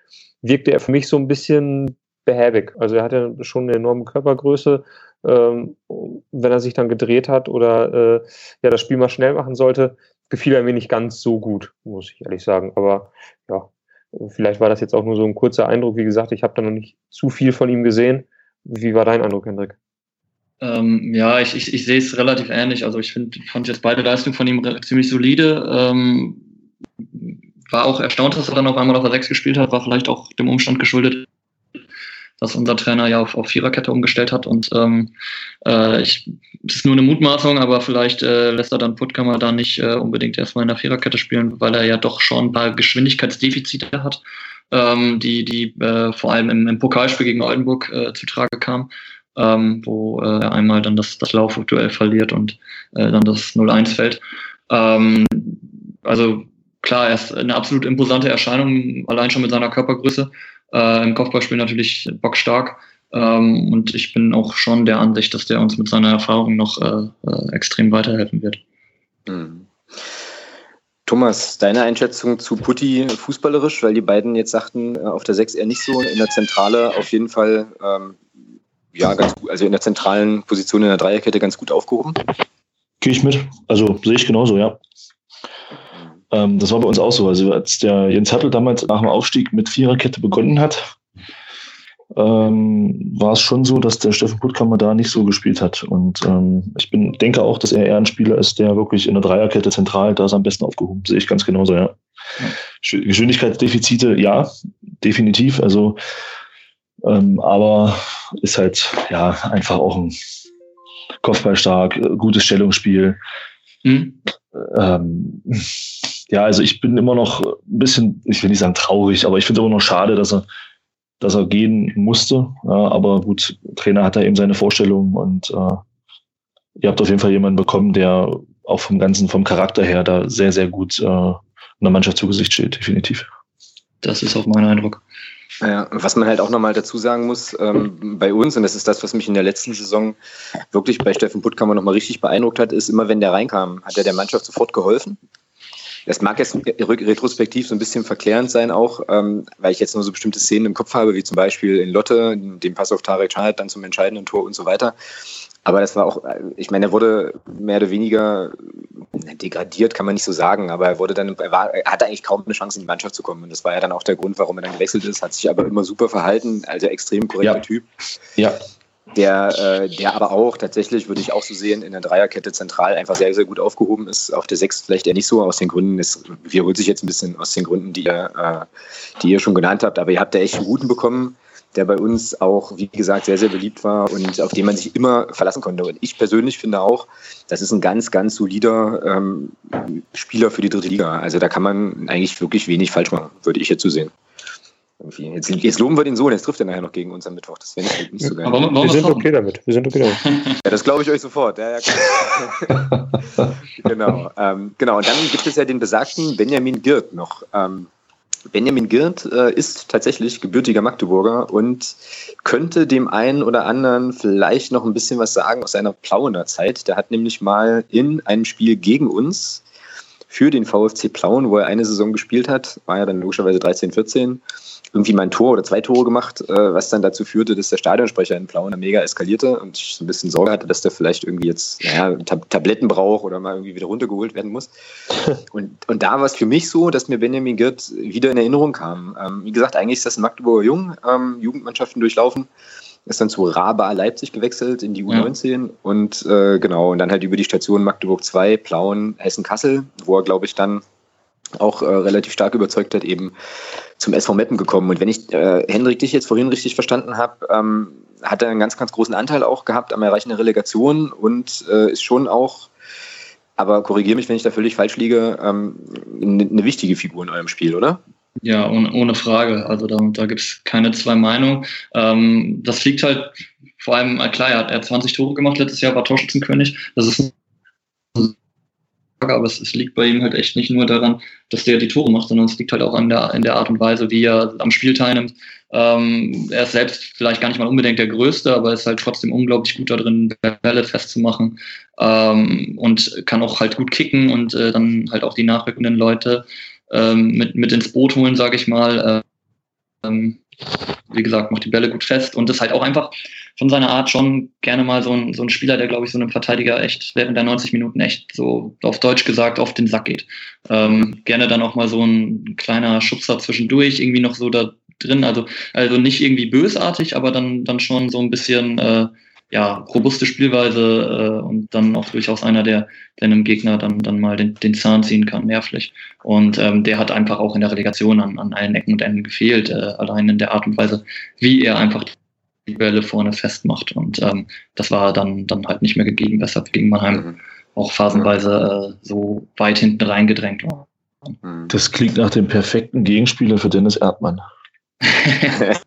Wirkte er für mich so ein bisschen behäbig. Also er hatte schon eine enorme Körpergröße, ähm, wenn er sich dann gedreht hat oder äh, ja das Spiel mal schnell machen sollte, gefiel er mir nicht ganz so gut, muss ich ehrlich sagen. Aber ja, vielleicht war das jetzt auch nur so ein kurzer Eindruck. Wie gesagt, ich habe da noch nicht zu viel von ihm gesehen. Wie war dein Eindruck, Hendrik? Ähm, ja, ich, ich, ich sehe es relativ ähnlich. Also ich find, fand jetzt beide Leistungen von ihm ziemlich solide. Ähm, war auch erstaunt, dass er dann auf einmal auf der 6 gespielt hat, war vielleicht auch dem Umstand geschuldet, was unser Trainer ja auf, auf Viererkette umgestellt hat. Und ähm, äh, ich, das ist nur eine Mutmaßung, aber vielleicht äh, lässt er dann Puttkammer da nicht äh, unbedingt erstmal in der Viererkette spielen, weil er ja doch schon ein paar Geschwindigkeitsdefizite hat, ähm, die, die äh, vor allem im, im Pokalspiel gegen Oldenburg äh, zutrage kamen. Ähm, wo äh, er einmal dann das, das Laufduell verliert und äh, dann das 0-1 fällt. Ähm, also klar, er ist eine absolut imposante Erscheinung, allein schon mit seiner Körpergröße. Äh, Im Kopfballspiel natürlich bockstark. Ähm, und ich bin auch schon der Ansicht, dass der uns mit seiner Erfahrung noch äh, äh, extrem weiterhelfen wird. Mhm. Thomas, deine Einschätzung zu Putti fußballerisch, weil die beiden jetzt sagten, äh, auf der 6 eher nicht so, in der Zentrale auf jeden Fall, ähm, ja, ganz gut, also in der zentralen Position in der Dreierkette ganz gut aufgehoben. Gehe ich mit. Also sehe ich genauso, ja. Ähm, das war bei uns auch so. Also als der Jens Hattel damals nach dem Aufstieg mit Viererkette begonnen hat, ähm, war es schon so, dass der Steffen Puttkammer da nicht so gespielt hat. Und ähm, ich bin, denke auch, dass er eher ein Spieler ist, der wirklich in der Dreierkette zentral da ist am besten aufgehoben. Sehe ich ganz genauso, ja. ja. Geschwindigkeitsdefizite, ja, definitiv. Also, ähm, aber ist halt ja einfach auch ein Kopfballstark, gutes Stellungsspiel. Mhm. Ähm, ja, also ich bin immer noch ein bisschen, ich will nicht sagen traurig, aber ich finde immer noch schade, dass er, dass er gehen musste. Ja, aber gut, Trainer hat da eben seine Vorstellungen und äh, ihr habt auf jeden Fall jemanden bekommen, der auch vom Ganzen, vom Charakter her da sehr, sehr gut äh, einer Mannschaft zu Gesicht steht, definitiv. Das ist auch mein Eindruck. Ja, was man halt auch nochmal dazu sagen muss, ähm, bei uns, und das ist das, was mich in der letzten Saison wirklich bei Steffen Puttkammer nochmal richtig beeindruckt hat, ist immer, wenn der reinkam, hat er der Mannschaft sofort geholfen. Das mag jetzt retrospektiv so ein bisschen verklärend sein auch, ähm, weil ich jetzt nur so bestimmte Szenen im Kopf habe, wie zum Beispiel in Lotte, den Pass auf Tarek Chahat dann zum entscheidenden Tor und so weiter. Aber das war auch, ich meine, er wurde mehr oder weniger degradiert, kann man nicht so sagen, aber er wurde dann, er, war, er hatte eigentlich kaum eine Chance in die Mannschaft zu kommen. Und das war ja dann auch der Grund, warum er dann gewechselt ist, hat sich aber immer super verhalten, also extrem korrekter Ja. Typ. Ja, Der, äh, der aber auch tatsächlich, würde ich auch so sehen, in der Dreierkette zentral einfach sehr, sehr gut aufgehoben ist. Auf der Sechs vielleicht eher nicht so, aus den Gründen, es wiederholt sich jetzt ein bisschen aus den Gründen, die ihr, äh, die ihr schon genannt habt, aber ihr habt da echt einen guten bekommen, der bei uns auch, wie gesagt, sehr, sehr beliebt war und auf den man sich immer verlassen konnte. Und ich persönlich finde auch, das ist ein ganz, ganz solider ähm, Spieler für die dritte Liga. Also da kann man eigentlich wirklich wenig falsch machen, würde ich jetzt so sehen. Irgendwie. Jetzt, jetzt loben wir den so, und jetzt trifft er nachher noch gegen uns am Mittwoch. Das wäre nicht, nicht so geil. Aber Wir wir sind okay damit. Wir sind okay damit. Ja, das glaube ich euch sofort. Ja, ja, genau. Ähm, genau. Und dann gibt es ja den besagten Benjamin Girt noch. Ähm, Benjamin Girt äh, ist tatsächlich gebürtiger Magdeburger und könnte dem einen oder anderen vielleicht noch ein bisschen was sagen aus seiner Plauener Zeit. Der hat nämlich mal in einem Spiel gegen uns für den VfC Plauen, wo er eine Saison gespielt hat, war ja dann logischerweise 13, 14, irgendwie mal ein Tor oder zwei Tore gemacht, äh, was dann dazu führte, dass der Stadionsprecher in Plauen mega eskalierte und ich so ein bisschen Sorge hatte, dass der vielleicht irgendwie jetzt naja, Tab Tabletten braucht oder mal irgendwie wieder runtergeholt werden muss. Und, und da war es für mich so, dass mir Benjamin Girt wieder in Erinnerung kam. Ähm, wie gesagt, eigentlich ist das ein Magdeburger Jung, ähm, Jugendmannschaften durchlaufen, ist dann zu Raba Leipzig gewechselt in die U19 und äh, genau, und dann halt über die Station Magdeburg 2, Plauen, Hessen-Kassel, wo er, glaube ich, dann auch äh, relativ stark überzeugt hat, eben zum SV Meppen gekommen. Und wenn ich äh, Hendrik dich jetzt vorhin richtig verstanden habe, ähm, hat er einen ganz, ganz großen Anteil auch gehabt am Erreichen der Relegation und äh, ist schon auch, aber korrigiere mich, wenn ich da völlig falsch liege, ähm, eine, eine wichtige Figur in eurem Spiel, oder? Ja, ohne, ohne Frage. Also da, da gibt es keine zwei Meinungen. Ähm, das liegt halt vor allem, äh, klar, er hat, er hat 20 Tore gemacht letztes Jahr, war Torschützenkönig. Das ist aber es, es liegt bei ihm halt echt nicht nur daran, dass der die Tore macht, sondern es liegt halt auch an der, in der Art und Weise, wie er am Spiel teilnimmt. Ähm, er ist selbst vielleicht gar nicht mal unbedingt der Größte, aber ist halt trotzdem unglaublich gut darin, Bälle festzumachen ähm, und kann auch halt gut kicken und äh, dann halt auch die nachrückenden Leute ähm, mit, mit ins Boot holen, sage ich mal. Ähm, wie gesagt, macht die Bälle gut fest und ist halt auch einfach von seiner Art schon gerne mal so ein, so ein Spieler, der, glaube ich, so einem Verteidiger echt während der 90 Minuten echt so auf Deutsch gesagt auf den Sack geht. Ähm, gerne dann auch mal so ein kleiner Schubser zwischendurch, irgendwie noch so da drin. Also, also nicht irgendwie bösartig, aber dann, dann schon so ein bisschen äh, ja, robuste Spielweise äh, und dann auch durchaus einer, der, der einem Gegner dann, dann mal den, den Zahn ziehen kann, nervlich. Und ähm, der hat einfach auch in der Relegation an, an allen Ecken und Enden gefehlt, äh, allein in der Art und Weise, wie er einfach die Bälle vorne festmacht. Und ähm, das war dann, dann halt nicht mehr gegeben, weshalb gegen Mannheim Mhm. auch phasenweise äh, so weit hinten reingedrängt war. Mhm. das klingt nach dem perfekten Gegenspieler für Dennis Erdmann.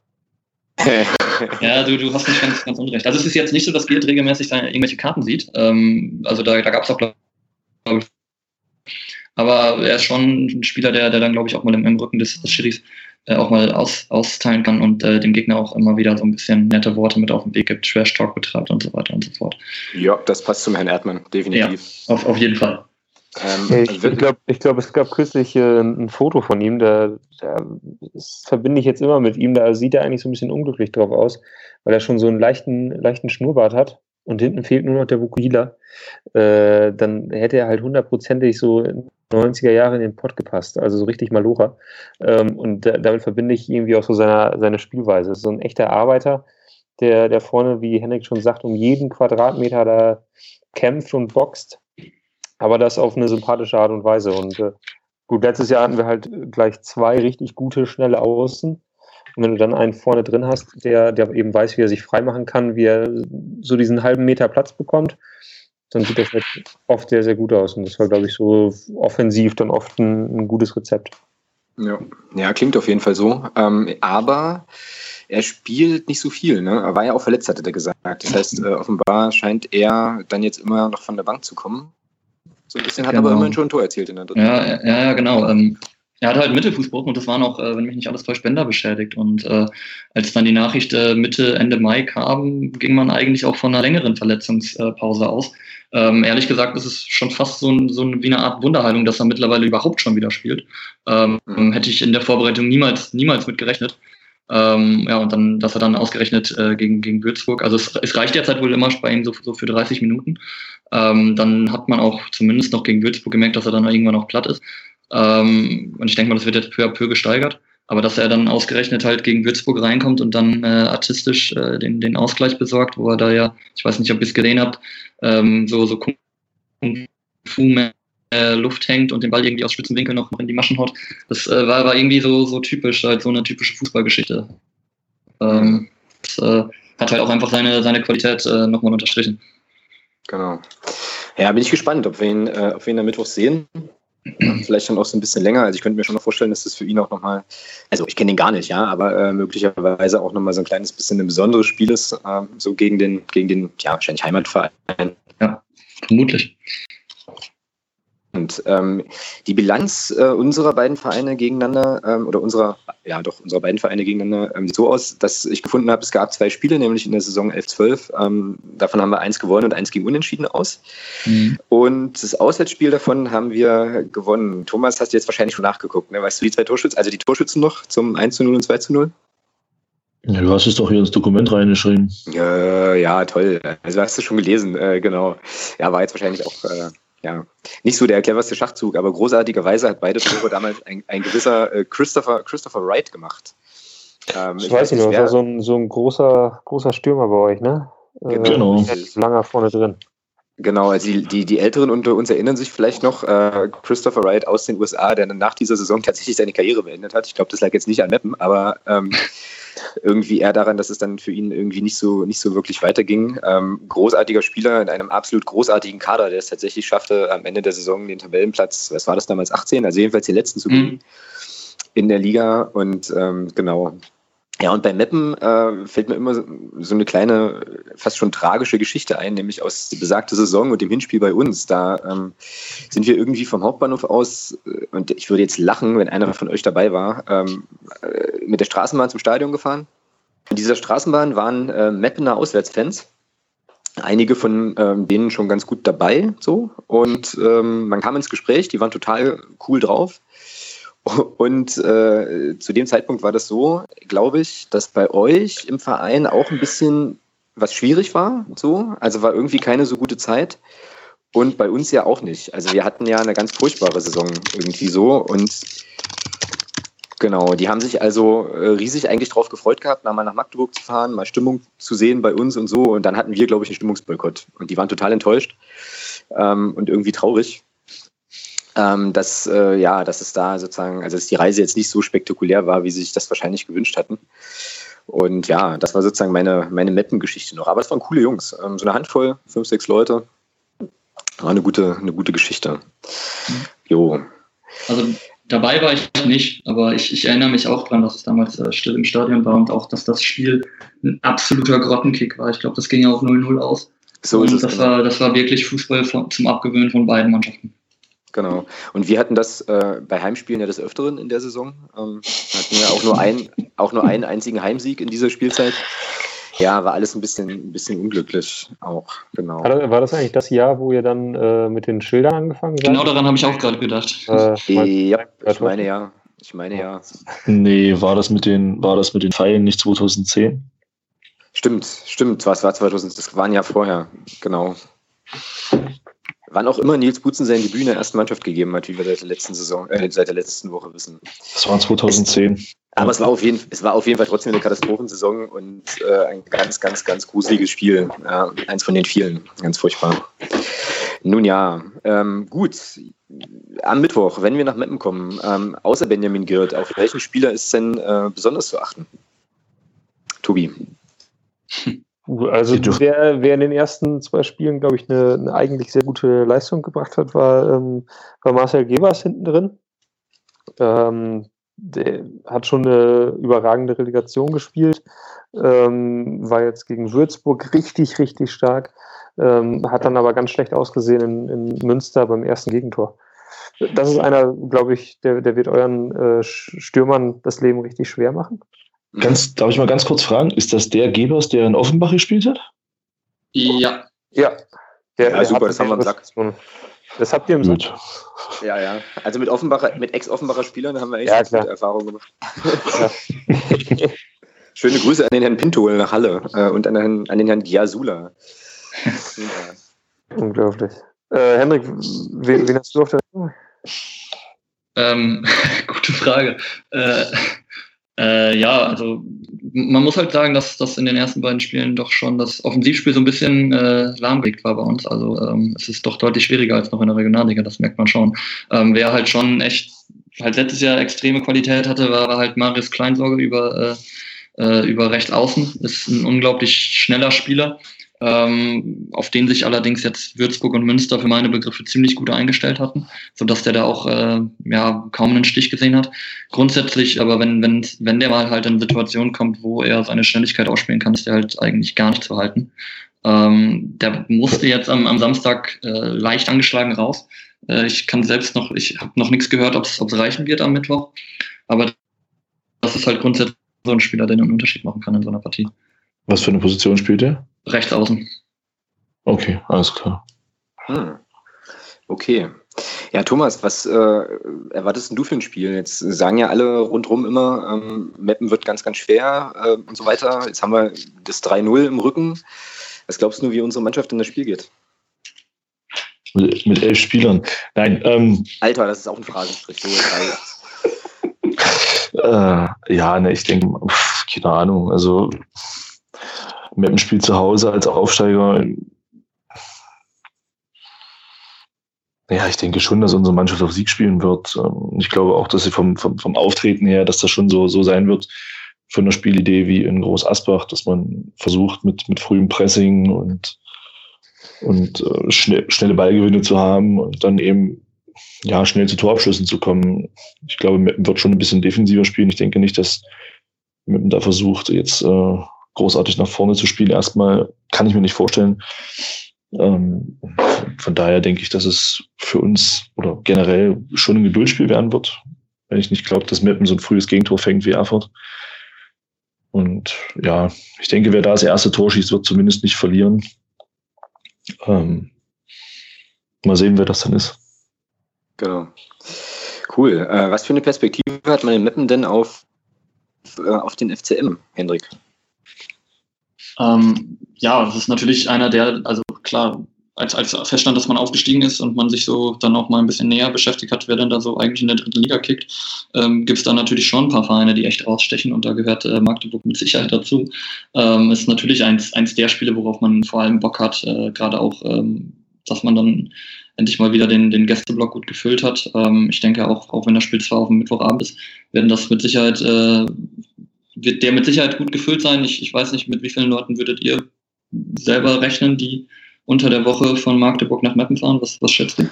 Ja, du, du hast nicht ganz, ganz unrecht. Also es ist jetzt nicht so, dass Giert regelmäßig seine, irgendwelche Karten sieht. Ähm, also da, da gab es auch, glaube ich. Aber er ist schon ein Spieler, der, der dann, glaube ich, auch mal im, im Rücken des, des Schiris äh, auch mal aus, austeilen kann und äh, dem Gegner auch immer wieder so ein bisschen nette Worte mit auf den Weg gibt, Trash Talk betreibt und so weiter und so fort. ja, das passt zum Herrn Erdmann, definitiv. Auf, auf jeden Fall. Ähm, Ich, ich glaube, ich glaub, es gab kürzlich äh, ein Foto von ihm, da, da das verbinde ich jetzt immer mit ihm, da sieht er eigentlich so ein bisschen unglücklich drauf aus, weil er schon so einen leichten, leichten Schnurrbart hat und hinten fehlt nur noch der Vukuhila. Äh, dann hätte er halt hundertprozentig so in 90er Jahre in den Pott gepasst, also so richtig Malora. Ähm, und da, damit verbinde ich irgendwie auch so seine, seine Spielweise. So ein echter Arbeiter, der, der vorne, wie Henrik schon sagt, um jeden Quadratmeter da kämpft und boxt aber das auf eine sympathische Art und Weise. Und äh, gut, letztes Jahr hatten wir halt gleich zwei richtig gute, schnelle Außen. Und wenn du dann einen vorne drin hast, der, der eben weiß, wie er sich freimachen kann, wie er so diesen halben Meter Platz bekommt, dann sieht das halt oft sehr, sehr gut aus. Und das war, glaube ich, so offensiv dann oft ein, ein gutes Rezept. Ja. ja, klingt auf jeden Fall so. Ähm, aber er spielt nicht so viel. Ne? Er war ja auch verletzt, hatte er gesagt. Das heißt, äh, offenbar scheint er dann jetzt immer noch von der Bank zu kommen. So ein bisschen, hat Genau. aber immerhin schon ein Tor erzielt in der dritten. Ja, ja, ja genau. Ähm, er hatte halt Mittelfußbruch und das waren auch, äh, wenn mich nicht alles täuscht, Bänder beschädigt. Und äh, als dann die Nachricht äh, Mitte, Ende Mai kam, ging man eigentlich auch von einer längeren Verletzungspause aus. Ähm, ehrlich gesagt, ist es schon fast so, ein, so ein, wie eine Art Wunderheilung, dass er mittlerweile überhaupt schon wieder spielt. Ähm, mhm. Hätte ich in der Vorbereitung niemals, niemals mit gerechnet. Ähm, ja, und dann, dass er dann ausgerechnet äh, gegen, gegen Würzburg, also es, es reicht derzeit wohl immer bei ihm so, so für 30 Minuten. Ähm, dann hat man auch zumindest noch gegen Würzburg gemerkt, dass er dann irgendwann noch platt ist. Ähm, und ich denke mal, das wird jetzt peu à peu gesteigert. Aber dass er dann ausgerechnet halt gegen Würzburg reinkommt und dann äh, artistisch äh, den, den Ausgleich besorgt, wo er da ja, ich weiß nicht, ob ihr es gesehen habt, ähm, so, so Kung Fu äh, Luft hängt und den Ball irgendwie aus Spitzenwinkel noch, noch in die Maschen haut. Das äh, war, war irgendwie so, so typisch, halt so eine typische Fußballgeschichte. Ähm, das äh, hat halt auch einfach seine, seine Qualität äh, nochmal unterstrichen. Genau. Ja, bin ich gespannt, ob wir ihn, äh, ob wir ihn am Mittwoch sehen. Vielleicht dann auch so ein bisschen länger. Also ich könnte mir schon noch vorstellen, dass das für ihn auch nochmal, also ich kenne ihn gar nicht, ja, aber äh, möglicherweise auch nochmal so ein kleines bisschen ein besonderes Spiel ist, äh, so gegen den, gegen den, ja, wahrscheinlich Heimatverein. Ja, vermutlich. Und ähm, die Bilanz äh, unserer beiden Vereine gegeneinander ähm, oder unserer, ja doch, unserer beiden Vereine gegeneinander ähm, sieht so aus, dass ich gefunden habe, es gab zwei Spiele, nämlich in der Saison 11-12. Ähm, davon haben wir eins gewonnen und eins gegen Unentschieden aus. Mhm. Und das Auswärtsspiel davon haben wir gewonnen. Thomas, hast du jetzt wahrscheinlich schon nachgeguckt, ne? Weißt du die zwei Torschützen, also die Torschützen noch zum 1 0 und 2 0? Ja, du hast es doch hier ins Dokument reingeschrieben. Ja, ja, toll. Also hast du schon gelesen, äh, genau. Ja, war jetzt wahrscheinlich auch. Äh, ja, nicht so der cleverste Schachzug, aber großartigerweise hat beide Tore damals ein, ein gewisser äh, Christopher, Christopher Wright gemacht. Ähm, ich, ich weiß nicht das war so ein, so ein großer, großer Stürmer bei euch, ne? Äh, genau. genau. Langer vorne drin. Genau, also die, die, die Älteren unter uns erinnern sich vielleicht noch, äh, Christopher Wright aus den USA, der nach dieser Saison tatsächlich seine Karriere beendet hat. Ich glaube, das lag jetzt nicht an Meppen, aber ähm, irgendwie eher daran, dass es dann für ihn irgendwie nicht so, nicht so wirklich weiterging. Ähm, großartiger Spieler in einem absolut großartigen Kader, der es tatsächlich schaffte, am Ende der Saison den Tabellenplatz, was war das damals, 18, also jedenfalls den letzten zu kriegen mhm. in der Liga. Und ähm, genau, ja, und bei Meppen äh, fällt mir immer so eine kleine, fast schon tragische Geschichte ein, nämlich aus der besagten Saison und dem Hinspiel bei uns. Da ähm, sind wir irgendwie vom Hauptbahnhof aus, äh, und ich würde jetzt lachen, wenn einer von euch dabei war, ähm, äh, mit der Straßenbahn zum Stadion gefahren. In dieser Straßenbahn waren äh, Meppener Auswärtsfans. Einige von ähm, denen schon ganz gut dabei, so. Und ähm, man kam ins Gespräch, die waren total cool drauf. Und äh, zu dem Zeitpunkt war das so, glaube ich, dass bei euch im Verein auch ein bisschen was schwierig war. So. Also war irgendwie keine so gute Zeit. Und bei uns ja auch nicht. Also wir hatten ja eine ganz furchtbare Saison irgendwie so. Und genau, die haben sich also äh, riesig eigentlich drauf gefreut gehabt, mal nach Magdeburg zu fahren, mal Stimmung zu sehen bei uns und so. Und dann hatten wir, glaube ich, einen Stimmungsboykott. Und die waren total enttäuscht ähm, und irgendwie traurig ähm, dass, äh, ja, dass es da sozusagen, also dass die Reise jetzt nicht so spektakulär war, wie sie sich das wahrscheinlich gewünscht hatten. Und ja, das war sozusagen meine, meine Mappengeschichte noch. Aber es waren coole Jungs. Ähm, so eine Handvoll, fünf, sechs Leute. War eine gute, eine gute Geschichte. Jo. Also dabei war ich nicht, aber ich, ich erinnere mich auch daran, dass es damals äh, still im Stadion war und auch, dass das Spiel ein absoluter Grottenkick war. Ich glaube, das ging ja auf 0-0 aus. So und das, genau. war, das war wirklich Fußball von, zum Abgewöhnen von beiden Mannschaften. Genau. Und wir hatten das äh, bei Heimspielen ja des Öfteren in der Saison. Ähm, hatten ja auch nur, ein, auch nur einen einzigen Heimsieg in dieser Spielzeit. Ja, war alles ein bisschen, ein bisschen unglücklich auch, genau. War das eigentlich das Jahr, wo ihr dann äh, mit den Schildern angefangen habt? Genau daran habe ich auch gerade gedacht. Äh, ja, ich meine ja. Ich meine ja. Nee, war das mit den, war das mit den Pfeilen nicht 2010? Stimmt, stimmt, es war 2000, das war ein Jahr vorher, genau wann auch immer Nils Butzen sein Debüt in der ersten Mannschaft gegeben hat, wie wir seit der letzten Saison, äh, seit der letzten Woche wissen. Das war 2010. Es, aber es war, auf jeden, es war auf jeden Fall trotzdem eine Katastrophensaison und äh, ein ganz, ganz, ganz gruseliges Spiel. Ja, eins von den vielen. Ganz furchtbar. Nun ja, ähm, gut. Am Mittwoch, wenn wir nach Meppen kommen, ähm, außer Benjamin Girt, auf welchen Spieler ist denn äh, besonders zu achten? Tobi. Also wer, wer in den ersten zwei Spielen, glaube ich, eine, eine, eigentlich sehr gute Leistung gebracht hat, war, ähm, war Marcel Gebers hinten drin. Ähm, der hat schon eine überragende Relegation gespielt, ähm, war jetzt gegen Würzburg richtig, richtig stark, ähm, hat dann aber ganz schlecht ausgesehen in, in Münster beim ersten Gegentor. das ist einer, glaube ich, der, der wird euren äh, Stürmern das Leben richtig schwer machen. Ganz, darf ich mal ganz kurz fragen, ist das der Gebers, der in Offenbach gespielt hat? Ja. Ja. Der, ja, super, das haben wir im Sack. Das habt ihr im Sack. Ja, ja. Also mit Offenbacher, mit Ex-Offenbacher Spielern haben wir echt ja, gute Erfahrungen gemacht. Ja. Schöne Grüße an den Herrn Pinto nach Halle äh, und an den, an den Herrn Giasula. Unglaublich. Äh, Henrik, wen, wen, hast du auf der ähm, Gute Frage. Äh, äh, ja, also man muss halt sagen, dass das in den ersten beiden Spielen doch schon das Offensivspiel so ein bisschen äh, lahmgelegt war bei uns. Also ähm, es ist doch deutlich schwieriger als noch in der Regionalliga, das merkt man schon. Ähm, wer halt schon echt halt letztes Jahr extreme Qualität hatte, war, halt Marius Kleinsorge über, äh, äh, über rechts außen. Ist ein unglaublich schneller Spieler ähm, auf den sich allerdings jetzt Würzburg und Münster für meine Begriffe ziemlich gut eingestellt hatten, sodass der da auch äh, ja, kaum einen Stich gesehen hat. Grundsätzlich, aber wenn, wenn, wenn der mal halt in Situationen kommt, wo er seine Schnelligkeit ausspielen kann, ist der halt eigentlich gar nicht zu halten. Ähm, der musste jetzt am, am Samstag äh, leicht angeschlagen raus. Äh, ich kann selbst noch, ich habe noch nichts gehört, ob es reichen wird am Mittwoch. Aber das ist halt grundsätzlich so ein Spieler, der einen Unterschied machen kann in so einer Partie. Was für eine Position spielt er? Rechts außen. Okay, alles klar. Hm. Okay. Ja, Thomas, was äh, erwartest du für ein Spiel? Jetzt sagen ja alle rundherum immer, ähm, Mappen wird ganz, ganz schwer äh, und so weiter. Jetzt haben wir das 3-0 im Rücken. Was glaubst du, wie unsere Mannschaft in das Spiel geht? Mit, mit elf Spielern. Nein. Ähm, Alter, das ist auch ein Fragenstrich. So äh, ja, ne, ich denke, keine Ahnung. Also mit dem Spiel zu Hause als Aufsteiger. Ja, ich denke schon, dass unsere Mannschaft auf Sieg spielen wird. Ähm, ich glaube auch, dass sie vom, vom, vom Auftreten her, dass das schon so, so sein wird von der Spielidee wie in Groß Asbach, dass man versucht mit, mit frühem Pressing und, und äh, schnell, schnelle Ballgewinne zu haben und dann eben ja, schnell zu Torabschlüssen zu kommen. Ich glaube, Meppen wird schon ein bisschen defensiver spielen. Ich denke nicht, dass Meppen da versucht, jetzt äh, großartig nach vorne zu spielen. Erstmal kann ich mir nicht vorstellen. Ähm, von daher denke ich, dass es für uns oder generell schon ein Geduldsspiel werden wird, wenn ich nicht glaube, dass Meppen so ein frühes Gegentor fängt wie Erfurt. Und ja, ich denke, wer da das erste Tor schießt, wird zumindest nicht verlieren. Ähm, mal sehen, wer das dann ist. Genau. Cool. Äh, was für eine Perspektive hat man in Meppen denn auf, äh, auf den FCM, Hendrik? Ähm, ja, das ist natürlich einer der, also klar, als, als feststand, dass man aufgestiegen ist und man sich so dann auch mal ein bisschen näher beschäftigt hat, wer denn da so eigentlich in der dritten Liga kickt, ähm, gibt es da natürlich schon ein paar Vereine, die echt rausstechen und da gehört äh, Magdeburg mit Sicherheit dazu. Ähm, ist natürlich eins, eins der Spiele, worauf man vor allem Bock hat, äh, gerade auch, ähm, dass man dann endlich mal wieder den, den Gästeblock gut gefüllt hat. Ähm, ich denke auch, auch wenn das Spiel zwar auf dem Mittwochabend ist, werden das mit Sicherheit äh, wird der mit Sicherheit gut gefüllt sein. Ich, ich weiß nicht, mit wie vielen Leuten würdet ihr selber rechnen, die unter der Woche von Magdeburg nach Meppen fahren? Was, was schätzt du?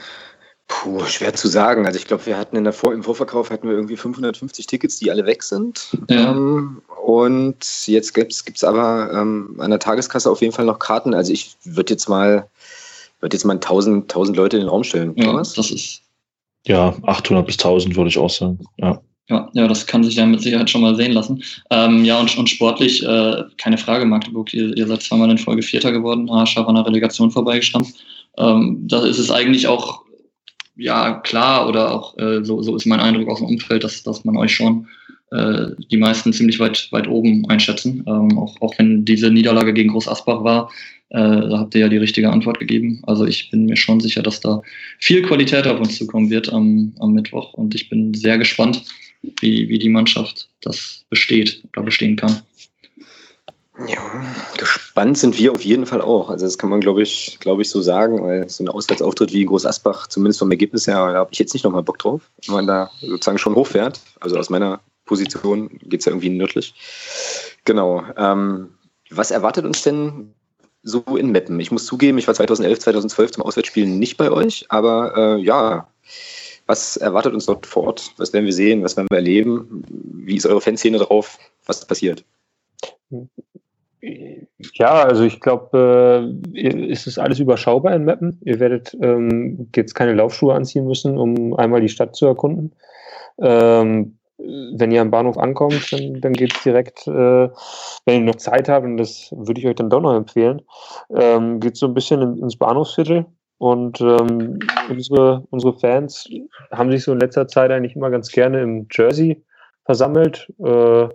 Puh, schwer zu sagen. Also ich glaube, wir hatten in der Vor im Vorverkauf hatten wir irgendwie 550 Tickets, die alle weg sind. Ja. Ähm, und jetzt gibt es aber ähm, an der Tageskasse auf jeden Fall noch Karten. Also ich würde jetzt mal würde jetzt mal 1000, 1000 Leute in den Raum stellen. Ja, Thomas? das ist ja 800 bis 1000 würde ich auch sagen. Ja. Ja, ja, das kann sich ja mit Sicherheit schon mal sehen lassen. Ähm, ja, und, und sportlich, äh, keine Frage, Magdeburg, ihr, ihr seid zweimal in Folge Vierter geworden, haarscharf an der Relegation vorbeigeschrammt. Ähm, da ist es eigentlich auch, ja, klar, oder auch, äh, so, so ist mein Eindruck aus dem Umfeld, dass, dass man euch schon äh, die meisten ziemlich weit, weit oben einschätzen. Ähm, auch, auch wenn diese Niederlage gegen Groß Asbach war, äh, da habt ihr ja die richtige Antwort gegeben. Also ich bin mir schon sicher, dass da viel Qualität auf uns zukommen wird am, am Mittwoch und ich bin sehr gespannt, wie, wie die Mannschaft das besteht oder bestehen kann. Ja, gespannt sind wir auf jeden Fall auch. Also das kann man, glaube ich, glaube ich, so sagen, weil so ein Auswärtsauftritt wie Groß Asbach, zumindest vom Ergebnis her, da habe ich jetzt nicht nochmal Bock drauf, wenn man da sozusagen schon hochfährt. Also aus meiner Position geht es ja irgendwie nördlich. Genau. Ähm, was erwartet uns denn so in Meppen? Ich muss zugeben, ich war 2011, 2012 zum Auswärtsspielen nicht bei euch, aber äh, ja, was erwartet uns dort vor Ort? Was werden wir sehen? Was werden wir erleben? Wie ist eure Fanszene drauf? Was passiert? Ja, also ich glaube, äh, ist es alles überschaubar in Mappen. Ihr werdet ähm, jetzt keine Laufschuhe anziehen müssen, um einmal die Stadt zu erkunden. Ähm, wenn ihr am Bahnhof ankommt, dann, dann geht es direkt, äh, wenn ihr noch Zeit habt, und das würde ich euch dann doch noch empfehlen, ähm, geht so ein bisschen in, ins Bahnhofsviertel. Und ähm, unsere, unsere Fans haben sich so in letzter Zeit eigentlich immer ganz gerne im Jersey versammelt. Äh,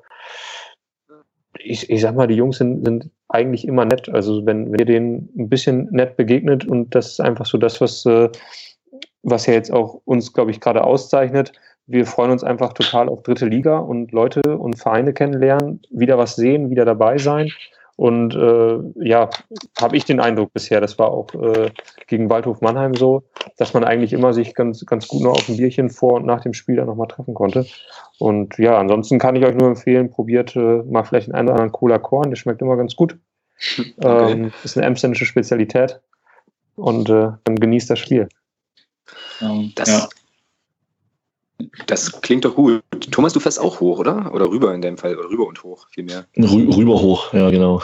ich, ich sag mal, die Jungs sind, sind eigentlich immer nett. Also wenn, wenn ihr denen ein bisschen nett begegnet und das ist einfach so das, was, äh, was ja jetzt auch uns, glaube ich, gerade auszeichnet. Wir freuen uns einfach total auf dritte Liga und Leute und Vereine kennenlernen, wieder was sehen, wieder dabei sein. Und äh, ja, habe ich den Eindruck bisher, das war auch äh, gegen Waldhof Mannheim so, dass man eigentlich immer sich ganz, ganz gut noch auf ein Bierchen vor und nach dem Spiel dann nochmal treffen konnte. Und ja, ansonsten kann ich euch nur empfehlen, probiert äh, mal vielleicht einen oder anderen Cola Korn, der schmeckt immer ganz gut. Okay. Ähm, ist eine emsländische Spezialität. Und äh, dann genießt das Spiel. Das, ja. Das klingt doch gut. Thomas, du fährst auch hoch, oder? Oder rüber in dem Fall, oder rüber und hoch, vielmehr. Rü rüber hoch, ja, genau.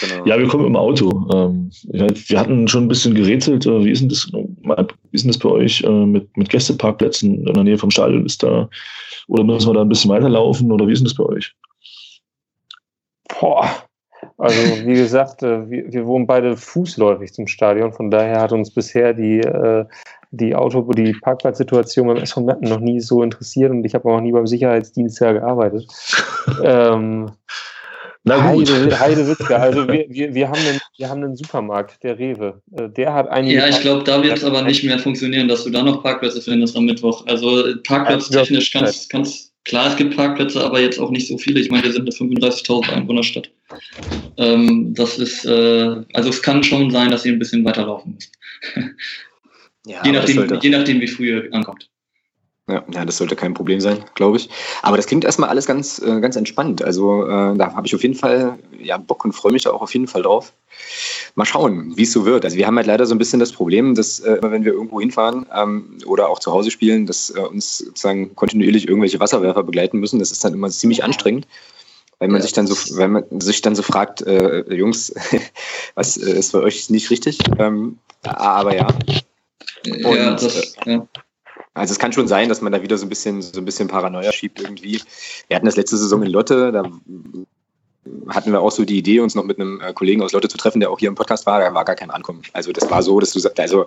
genau. Ja, wir kommen im Auto. Ähm, wir hatten schon ein bisschen gerätselt. Äh, wie ist denn das, wie ist denn das bei euch äh, mit, mit Gästeparkplätzen in der Nähe vom Stadion? Ist da, oder müssen wir da ein bisschen weiterlaufen, oder wie ist denn das bei euch? Boah, also wie gesagt, äh, wir, wir wohnen beide fußläufig zum Stadion. Von daher hat uns bisher die, äh, die Auto, die Parkplatzsituation beim SV Meppen noch nie so interessiert und ich habe auch nie beim Sicherheitsdienst ja gearbeitet. ähm, Na gut. Heide, Heidewitzka, also wir, wir, wir, haben einen, wir haben einen Supermarkt, der Rewe. Äh, der hat einige. Ja, ich glaube, da wird es aber nicht mehr funktionieren, dass du da noch Parkplätze findest am Mittwoch. Also parkplatztechnisch kannst, kannst Klar, es gibt Parkplätze, aber jetzt auch nicht so viele. Ich meine, wir sind eine 35.000 Einwohnerstadt. Ähm, das ist, äh, also es kann schon sein, dass ihr ein bisschen weiterlaufen müsst. Ja, je, nachdem, je nachdem, wie früh ihr ankommt. Ja, ja, das sollte kein Problem sein, glaube ich. Aber das klingt erstmal alles ganz, äh, ganz entspannt. Also äh, da habe ich auf jeden Fall ja, Bock und freue mich da auch auf jeden Fall drauf. Mal schauen, wie es so wird. Also wir haben halt leider so ein bisschen das Problem, dass äh, wenn wir irgendwo hinfahren ähm, oder auch zu Hause spielen, dass äh, uns sozusagen kontinuierlich irgendwelche Wasserwerfer begleiten müssen. Das ist dann immer ziemlich anstrengend. Wenn man ja. sich dann so, wenn man sich dann so fragt, äh, Jungs, was äh, ist bei euch nicht richtig? Ähm, aber ja. Und, ja, das, ja. Also es kann schon sein, dass man da wieder so ein bisschen so ein bisschen Paranoia schiebt irgendwie. Wir hatten das letzte Saison in Lotte, da hatten wir auch so die Idee, uns noch mit einem äh, Kollegen aus Lotte zu treffen, der auch hier im Podcast war. Da war gar kein Ankommen. Also das war so, dass du sagst, also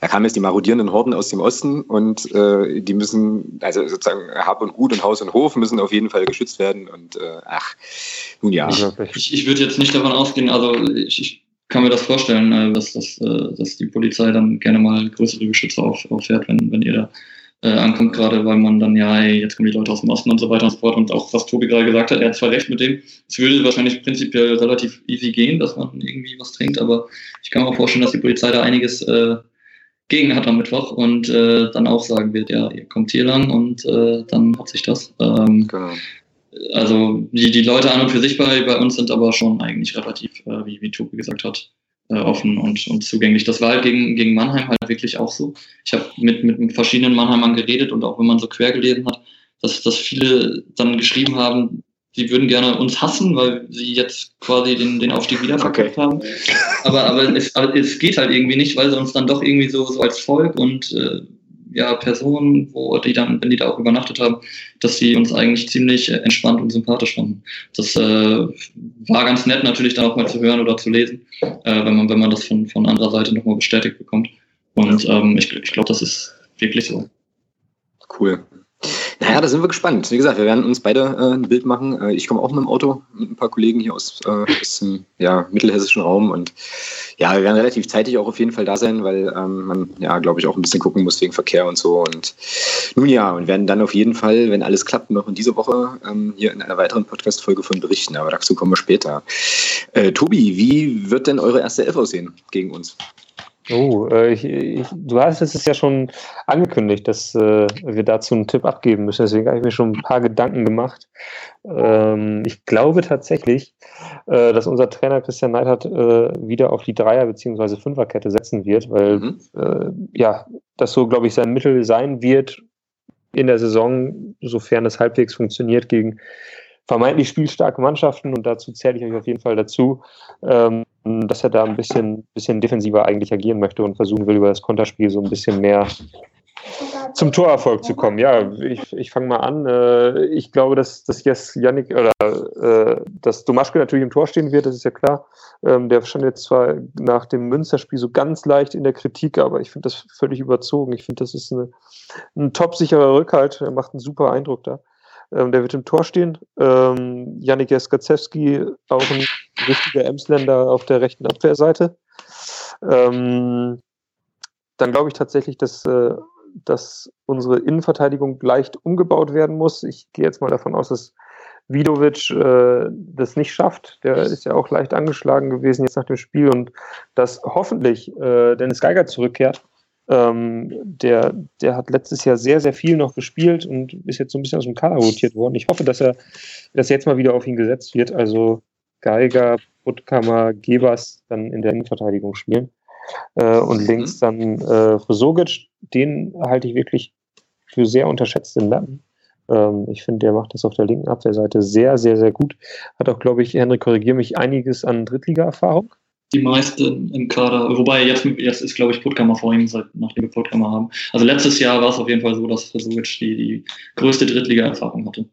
da kamen jetzt die marodierenden Horden aus dem Osten und äh, die müssen, also sozusagen Hab und Gut und Haus und Hof müssen auf jeden Fall geschützt werden. Und äh, ach, nun ja. Ich, ich würde jetzt nicht davon ausgehen, also ich, ich kann mir das vorstellen, äh, dass, dass, äh, dass die Polizei dann gerne mal größere Geschütze auf, auffährt, wenn, wenn ihr da äh, ankommt, gerade weil man dann ja, hey, jetzt kommen die Leute aus dem Osten und so weiter und so fort. Und auch was Tobi gerade gesagt hat, er hat zwar recht mit dem, es würde wahrscheinlich prinzipiell relativ easy gehen, dass man irgendwie was trinkt, aber ich kann mir auch vorstellen, dass die Polizei da einiges äh, gegen hat am Mittwoch und äh, dann auch sagen wird, ja, ihr kommt hier lang und äh, dann hat sich das. Ähm, genau. Also die, die Leute an und für sich bei, bei uns sind aber schon eigentlich relativ, äh, wie, wie Tobi gesagt hat, äh, offen und, und zugänglich. Das war halt gegen, gegen Mannheim halt wirklich auch so. Ich habe mit, mit verschiedenen Mannheimern geredet und auch wenn man so quer gelesen hat, dass, dass viele dann geschrieben haben, sie würden gerne uns hassen, weil sie jetzt quasi den, den Aufstieg wieder verkauft okay. haben. Aber, aber, es, aber es geht halt irgendwie nicht, weil sie uns dann doch irgendwie so, so als Volk und äh, ja, Personen, wo die dann, wenn die da auch übernachtet haben, dass sie uns eigentlich ziemlich entspannt und sympathisch fanden. Das äh, war ganz nett natürlich dann auch mal zu hören oder zu lesen, äh, wenn man, wenn man das von, von anderer Seite nochmal bestätigt bekommt. Und ähm, ich, ich glaube, das ist wirklich so. Cool. Naja, da sind wir gespannt. Wie gesagt, wir werden uns beide äh, ein Bild machen. Äh, ich komme auch mit dem Auto mit ein paar Kollegen hier aus, äh, aus dem ja, mittelhessischen Raum. Und ja, wir werden relativ zeitig auch auf jeden Fall da sein, weil ähm, man ja, glaube ich, auch ein bisschen gucken muss wegen Verkehr und so. Und nun ja, und werden dann auf jeden Fall, wenn alles klappt, noch in dieser Woche ähm, hier in einer weiteren Podcast-Folge von berichten. Aber dazu kommen wir später. Äh, Tobi, wie wird denn eure erste Elf aussehen gegen uns? Oh, äh, ich, ich, du hast es ja schon angekündigt, dass äh, wir dazu einen Tipp abgeben müssen. Deswegen habe ich mir schon ein paar Gedanken gemacht. Ähm, ich glaube tatsächlich, äh, dass unser Trainer Christian Neidhardt äh, wieder auf die Dreier- bzw. Fünferkette setzen wird, weil mhm. Äh, ja, das so, glaube ich, sein Mittel sein wird in der Saison, sofern es halbwegs funktioniert, gegen vermeintlich spielstarke Mannschaften und dazu zähle ich euch auf jeden Fall dazu, ähm, dass er da ein bisschen, bisschen defensiver eigentlich agieren möchte und versuchen will, über das Konterspiel so ein bisschen mehr zum Torerfolg zu kommen. Ja, ich, ich fange mal an. Äh, ich glaube, dass, dass jetzt Yannick oder äh, dass Domaschke natürlich im Tor stehen wird, das ist ja klar. Ähm, der stand jetzt zwar nach dem Münsterspiel so ganz leicht in der Kritik, aber ich finde das völlig überzogen. Ich finde, das ist eine, ein top-sicherer Rückhalt. Er macht einen super Eindruck da. Ähm, der wird im Tor stehen. Ähm, Janik Jaskazewski, auch ein richtiger Emsländer auf der rechten Abwehrseite. Ähm, dann glaube ich tatsächlich, dass, äh, dass unsere Innenverteidigung leicht umgebaut werden muss. Ich gehe jetzt mal davon aus, dass Vidovic äh, das nicht schafft. Der ist ja auch leicht angeschlagen gewesen jetzt nach dem Spiel und dass hoffentlich äh, Dennis Geiger zurückkehrt ähm, der, der hat letztes Jahr sehr, sehr viel noch gespielt und ist jetzt so ein bisschen aus dem Kader rotiert worden. Ich hoffe, dass er, dass jetzt mal wieder auf ihn gesetzt wird. Also Geiger, Puttkammer, Gebers dann in der Innenverteidigung spielen. Äh, und mhm. links dann äh, Sogic, den halte ich wirklich für sehr unterschätzt in Lappen. Ähm, ich finde, der macht das auf der linken Abwehrseite sehr, sehr, sehr gut. Hat auch, glaube ich, Henrik, korrigiere mich, einiges an Drittliga-Erfahrung die meisten im Kader. Wobei jetzt, jetzt ist, glaube ich, Puttkammer vor ihm, seit, nachdem wir Puttkammer haben. Also letztes Jahr war es auf jeden Fall so, dass Versuch die, die größte Drittliga-Erfahrung hatte.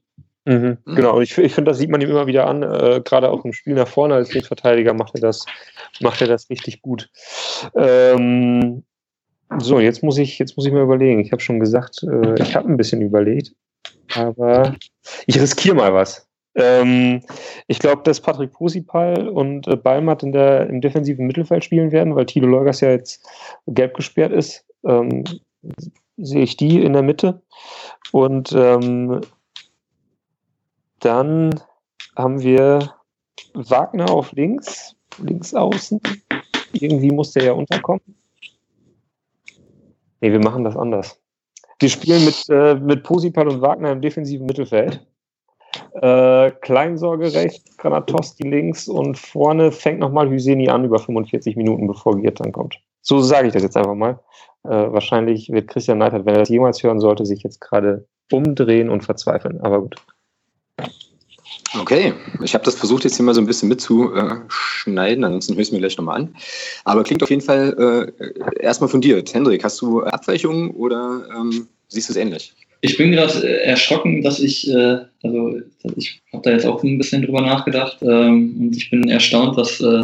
Mhm, mhm. Genau, ich, ich finde, das sieht man ihm immer wieder an, äh, gerade auch im Spiel nach vorne als Linksverteidiger macht er das, macht er das richtig gut. Ähm, so, jetzt muss ich, jetzt muss ich mal überlegen. Ich habe schon gesagt, äh, ich habe ein bisschen überlegt, aber ich riskiere mal was. Ähm, ich glaube, dass Patrick Posipal und äh, Balmat in der, im defensiven Mittelfeld spielen werden, weil Tilo Leugas ja jetzt gelb gesperrt ist. Ähm, sehe ich die in der Mitte. Und ähm, dann haben wir Wagner auf links, links außen. Irgendwie muss der ja unterkommen. Nee, wir machen das anders. Wir spielen mit, äh, mit Posipal und Wagner im defensiven Mittelfeld. Äh, Kleinsorge rechts, Granatowski links und vorne fängt nochmal Hüseni an über 45 Minuten, bevor Giert dann kommt. So sage ich das jetzt einfach mal. Äh, wahrscheinlich wird Christian Neidhardt, wenn er das jemals hören sollte, sich jetzt gerade umdrehen und verzweifeln. Aber gut. Okay, ich habe das versucht jetzt hier mal so ein bisschen mitzuschneiden, ansonsten höre ich es mir gleich nochmal an. Aber klingt auf jeden Fall äh, erstmal fundiert. Hendrik, hast du Abweichungen oder ähm, siehst du es ähnlich? Ich bin gerade äh, erschrocken, dass ich, äh, also ich habe da jetzt auch ein bisschen drüber nachgedacht ähm, und ich bin erstaunt, dass äh,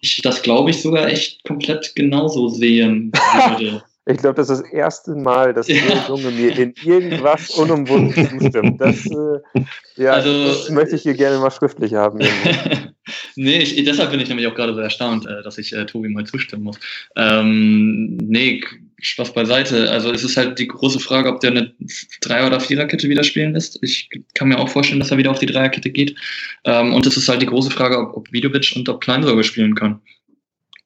ich das, glaube ich, sogar echt komplett genauso sehen würde. Ich glaube, das ist das erste Mal, dass ja. Junge mir in irgendwas unumwunden zustimmt. Das, äh, ja, also, das möchte ich hier gerne mal schriftlich haben. nee, ich, deshalb bin ich nämlich auch gerade so erstaunt, äh, dass ich äh, Tobi mal zustimmen muss. Ähm, nee, Spaß beiseite. Also es ist halt die große Frage, ob der eine Dreier- oder Viererkette wieder spielen lässt. Ich kann mir auch vorstellen, dass er wieder auf die Dreierkette geht. Ähm, und es ist halt die große Frage, ob, ob Vidovic und ob Kleinsorge spielen können.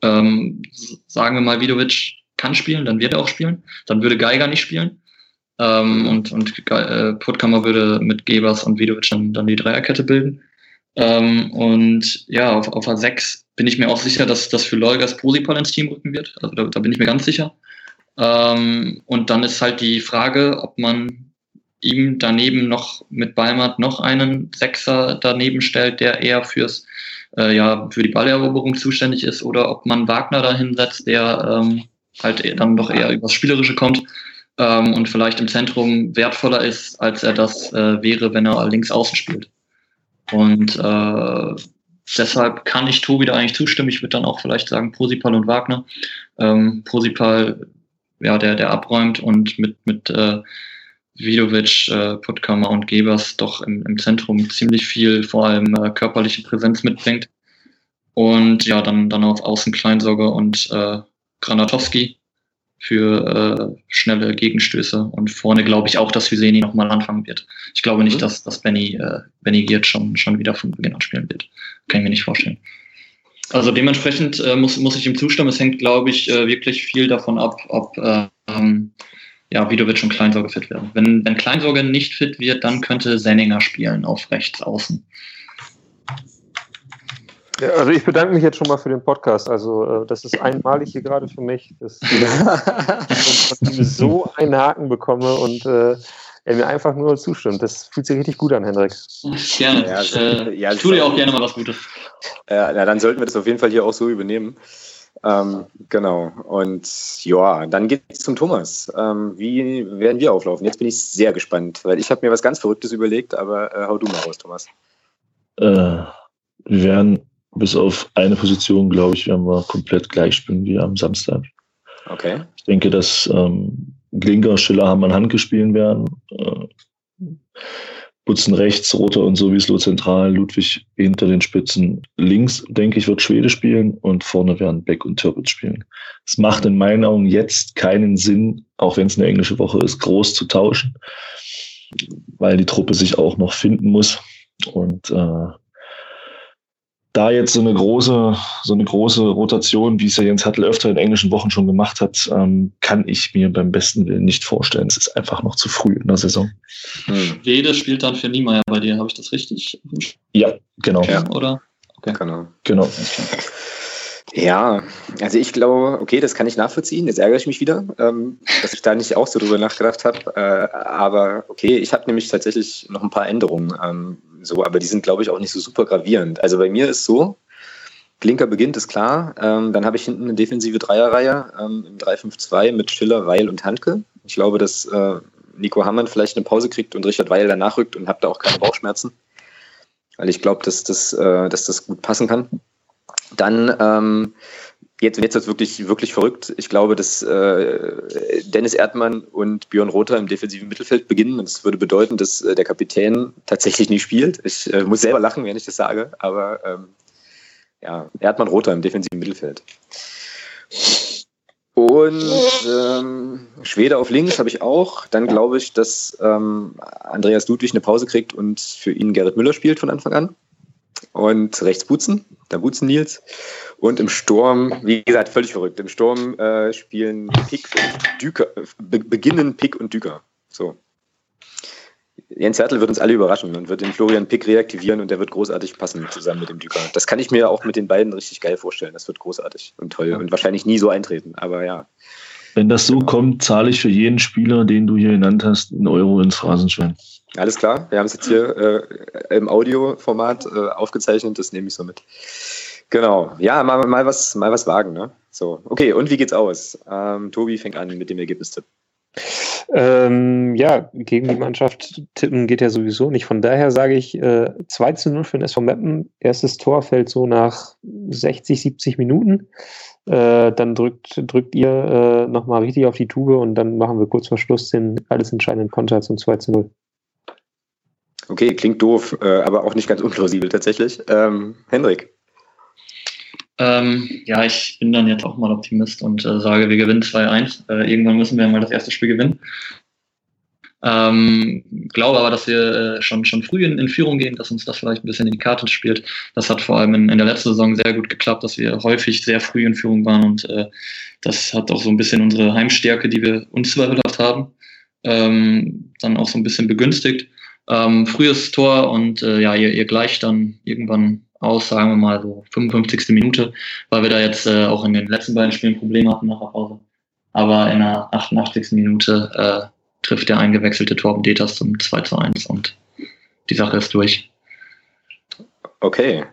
Ähm, sagen wir mal, Vidovic kann spielen, dann wird er auch spielen. Dann würde Geiger nicht spielen. Ähm, und und äh, Puttkammer würde mit Gebers und Vidovic dann, dann die Dreierkette bilden. Ähm, und ja, auf, auf A6 bin ich mir auch sicher, dass das für Leugas Posipal ins Team rücken wird. Also da, da bin ich mir ganz sicher. Ähm, und dann ist halt die Frage, ob man ihm daneben noch mit Balmert noch einen Sechser daneben stellt, der eher fürs äh, ja für die Balleroberung zuständig ist, oder ob man Wagner dahin setzt, der ähm, halt dann doch eher übers Spielerische kommt ähm, und vielleicht im Zentrum wertvoller ist, als er das äh, wäre, wenn er links außen spielt. Und äh, deshalb kann ich Tobi da eigentlich zustimmen. Ich würde dann auch vielleicht sagen Prosipal und Wagner. Ähm, Prosipal ja, der, der abräumt und mit, mit äh, Vidovic, äh, Puttkammer und Gebers doch im, im Zentrum ziemlich viel, vor allem äh, körperliche Präsenz mitbringt. Und ja, dann, dann auf Außen Kleinsorge und äh, Granatowski für äh, schnelle Gegenstöße. Und vorne glaube ich auch, dass Hüseni nochmal anfangen wird. Ich glaube nicht, mhm. dass, dass Benny, äh, Benny Giert schon, schon wieder von Beginn an spielen wird. Kann ich mir nicht vorstellen. Also dementsprechend äh, muss, muss ich ihm zustimmen. Es hängt, glaube ich, äh, wirklich viel davon ab, ob äh, ähm, ja, Vidovic und Kleinsorge fit werden. Wenn, wenn Kleinsorge nicht fit wird, dann könnte Senninger spielen auf rechts außen. Ja, also ich bedanke mich jetzt schon mal für den Podcast. Also äh, das ist einmalig hier gerade für mich, dass ich so einen Haken bekomme und äh, er mir einfach nur zustimmt. Das fühlt sich richtig gut an, Hendrik. Gerne. Ja, ich, äh, ja, tu dir auch gerne mal was Gutes. Ja, dann sollten wir das auf jeden Fall hier auch so übernehmen. Ähm, genau. Und ja, dann geht es zum Thomas. Ähm, wie werden wir auflaufen? Jetzt bin ich sehr gespannt, weil ich habe mir was ganz Verrücktes überlegt, aber äh, hau du mal raus, Thomas. Äh, wir werden bis auf eine Position, glaube ich, werden wir komplett gleich spielen wie am Samstag. Okay. Ich denke, dass ähm, Glinker, Schiller, Hamann, Handke spielen werden. Äh, Butzen rechts, Roter und Sowieso zentral, Ludwig hinter den Spitzen links, denke ich, wird Schwede spielen und vorne werden Beck und Türpitz spielen. Es macht in meinen Augen jetzt keinen Sinn, auch wenn es eine englische Woche ist, groß zu tauschen, weil die Truppe sich auch noch finden muss. Und äh, da jetzt so eine große, so eine große Rotation, wie es ja Jens Hattel öfter in englischen Wochen schon gemacht hat, ähm, kann ich mir beim besten Willen nicht vorstellen. Es ist einfach noch zu früh in der Saison. Hm. Rede spielt dann für Niemeyer bei dir, habe ich das richtig? Ja, genau. Ja. Oder? Okay. Genau. Genau. Ja, also ich glaube, okay, das kann ich nachvollziehen. Jetzt ärgere ich mich wieder, ähm, dass ich da nicht auch so drüber nachgedacht habe. Äh, aber okay, ich habe nämlich tatsächlich noch ein paar Änderungen. Ähm, so, aber die sind, glaube ich, auch nicht so super gravierend. Also bei mir ist so, Klinker beginnt, ist klar. Ähm, dann habe ich hinten eine defensive Dreierreihe ähm, im 3-5-2 mit Schiller, Weil und Handke. Ich glaube, dass äh, Nico Hammann vielleicht eine Pause kriegt und Richard Weil danach rückt und habe da auch keine Bauchschmerzen. Weil ich glaube, dass, das, äh, dass das gut passen kann. Dann ähm, jetzt wird es wirklich, wirklich verrückt. Ich glaube, dass äh, Dennis Erdmann und Björn Rother im defensiven Mittelfeld beginnen. Das würde bedeuten, dass äh, der Kapitän tatsächlich nicht spielt. Ich äh, muss selber lachen, wenn ich das sage, aber ähm, ja, Erdmann Rother im defensiven Mittelfeld. Und ähm, Schwede auf links habe ich auch. Dann glaube ich, dass ähm, Andreas Ludwig eine Pause kriegt und für ihn Gerrit Müller spielt von Anfang an. Und rechts Butzen, da Butzen Nils. Und im Sturm, wie gesagt, völlig verrückt. Im Sturm äh, spielen Pick und Düker, be beginnen Pick und Düker. So. Jens Hertel wird uns alle überraschen und wird den Florian Pick reaktivieren und der wird großartig passen zusammen mit dem Düker. Das kann ich mir auch mit den beiden richtig geil vorstellen. Das wird großartig und toll und wahrscheinlich nie so eintreten, aber ja. Wenn das so kommt, zahle ich für jeden Spieler, den du hier genannt hast, einen Euro ins Phrasenschwein. Alles klar, wir haben es jetzt hier äh, im Audioformat äh, aufgezeichnet, das nehme ich so mit. Genau, ja, mal, mal, was, mal was wagen. Ne? So, okay, und wie geht's aus? Ähm, Tobi fängt an mit dem Ergebnistipp. Ähm, ja, gegen die Mannschaft tippen geht ja sowieso nicht. Von daher sage ich äh, 2 zu 0 für den SV Meppen. Erstes Tor fällt so nach 60, 70 Minuten. Äh, dann drückt, drückt ihr äh, nochmal richtig auf die Tube und dann machen wir kurz vor Schluss den alles entscheidenden Konter zum 2 zu 0. Okay, klingt doof, äh, aber auch nicht ganz unplausibel tatsächlich. Ähm, Hendrik. Ähm, ja, ich bin dann jetzt auch mal Optimist und äh, sage, wir gewinnen 2-1. Äh, irgendwann müssen wir mal das erste Spiel gewinnen. Ähm, glaube aber, dass wir äh, schon, schon früh in, in, Führung gehen, dass uns das vielleicht ein bisschen in die Karte spielt. Das hat vor allem in, in der letzten Saison sehr gut geklappt, dass wir häufig sehr früh in Führung waren und äh, das hat auch so ein bisschen unsere Heimstärke, die wir uns zweifelhaft haben, ähm, dann auch so ein bisschen begünstigt. Ähm, frühes Tor und äh, ja, ihr, ihr gleicht dann irgendwann aus, sagen wir mal so 55. Minute, weil wir da jetzt äh, auch in den letzten beiden Spielen Probleme hatten nach der Pause. Aber in der 88. Minute äh, trifft der eingewechselte Torben Deters zum 2 zu 1 und die Sache ist durch. Okay.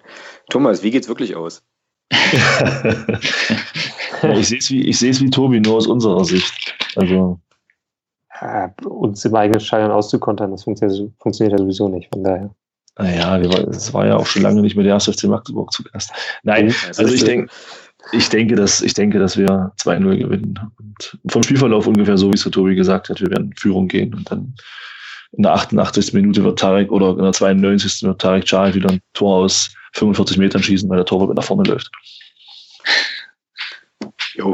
Thomas, wie geht's wirklich aus? ich sehe es wie, wie Tobi, nur aus unserer Sicht. Also. Ja, uns im eigenen Stadion auszukontern, das funktioniert, funktioniert ja sowieso nicht, von daher. Naja, es war ja auch schon lange nicht mehr der erste FC Magdeburg zu Gast. Nein, also ich denke, ich denke, dass, ich denke, dass wir 2-0 gewinnen. Und vom Spielverlauf ungefähr so, wie es der Tobi gesagt hat, wir werden in Führung gehen und dann in der 88. Minute wird Tarek oder in der 92. wird Tarek Chal wieder ein Tor aus 45 Metern schießen, weil der Torwart nach vorne läuft. Jo,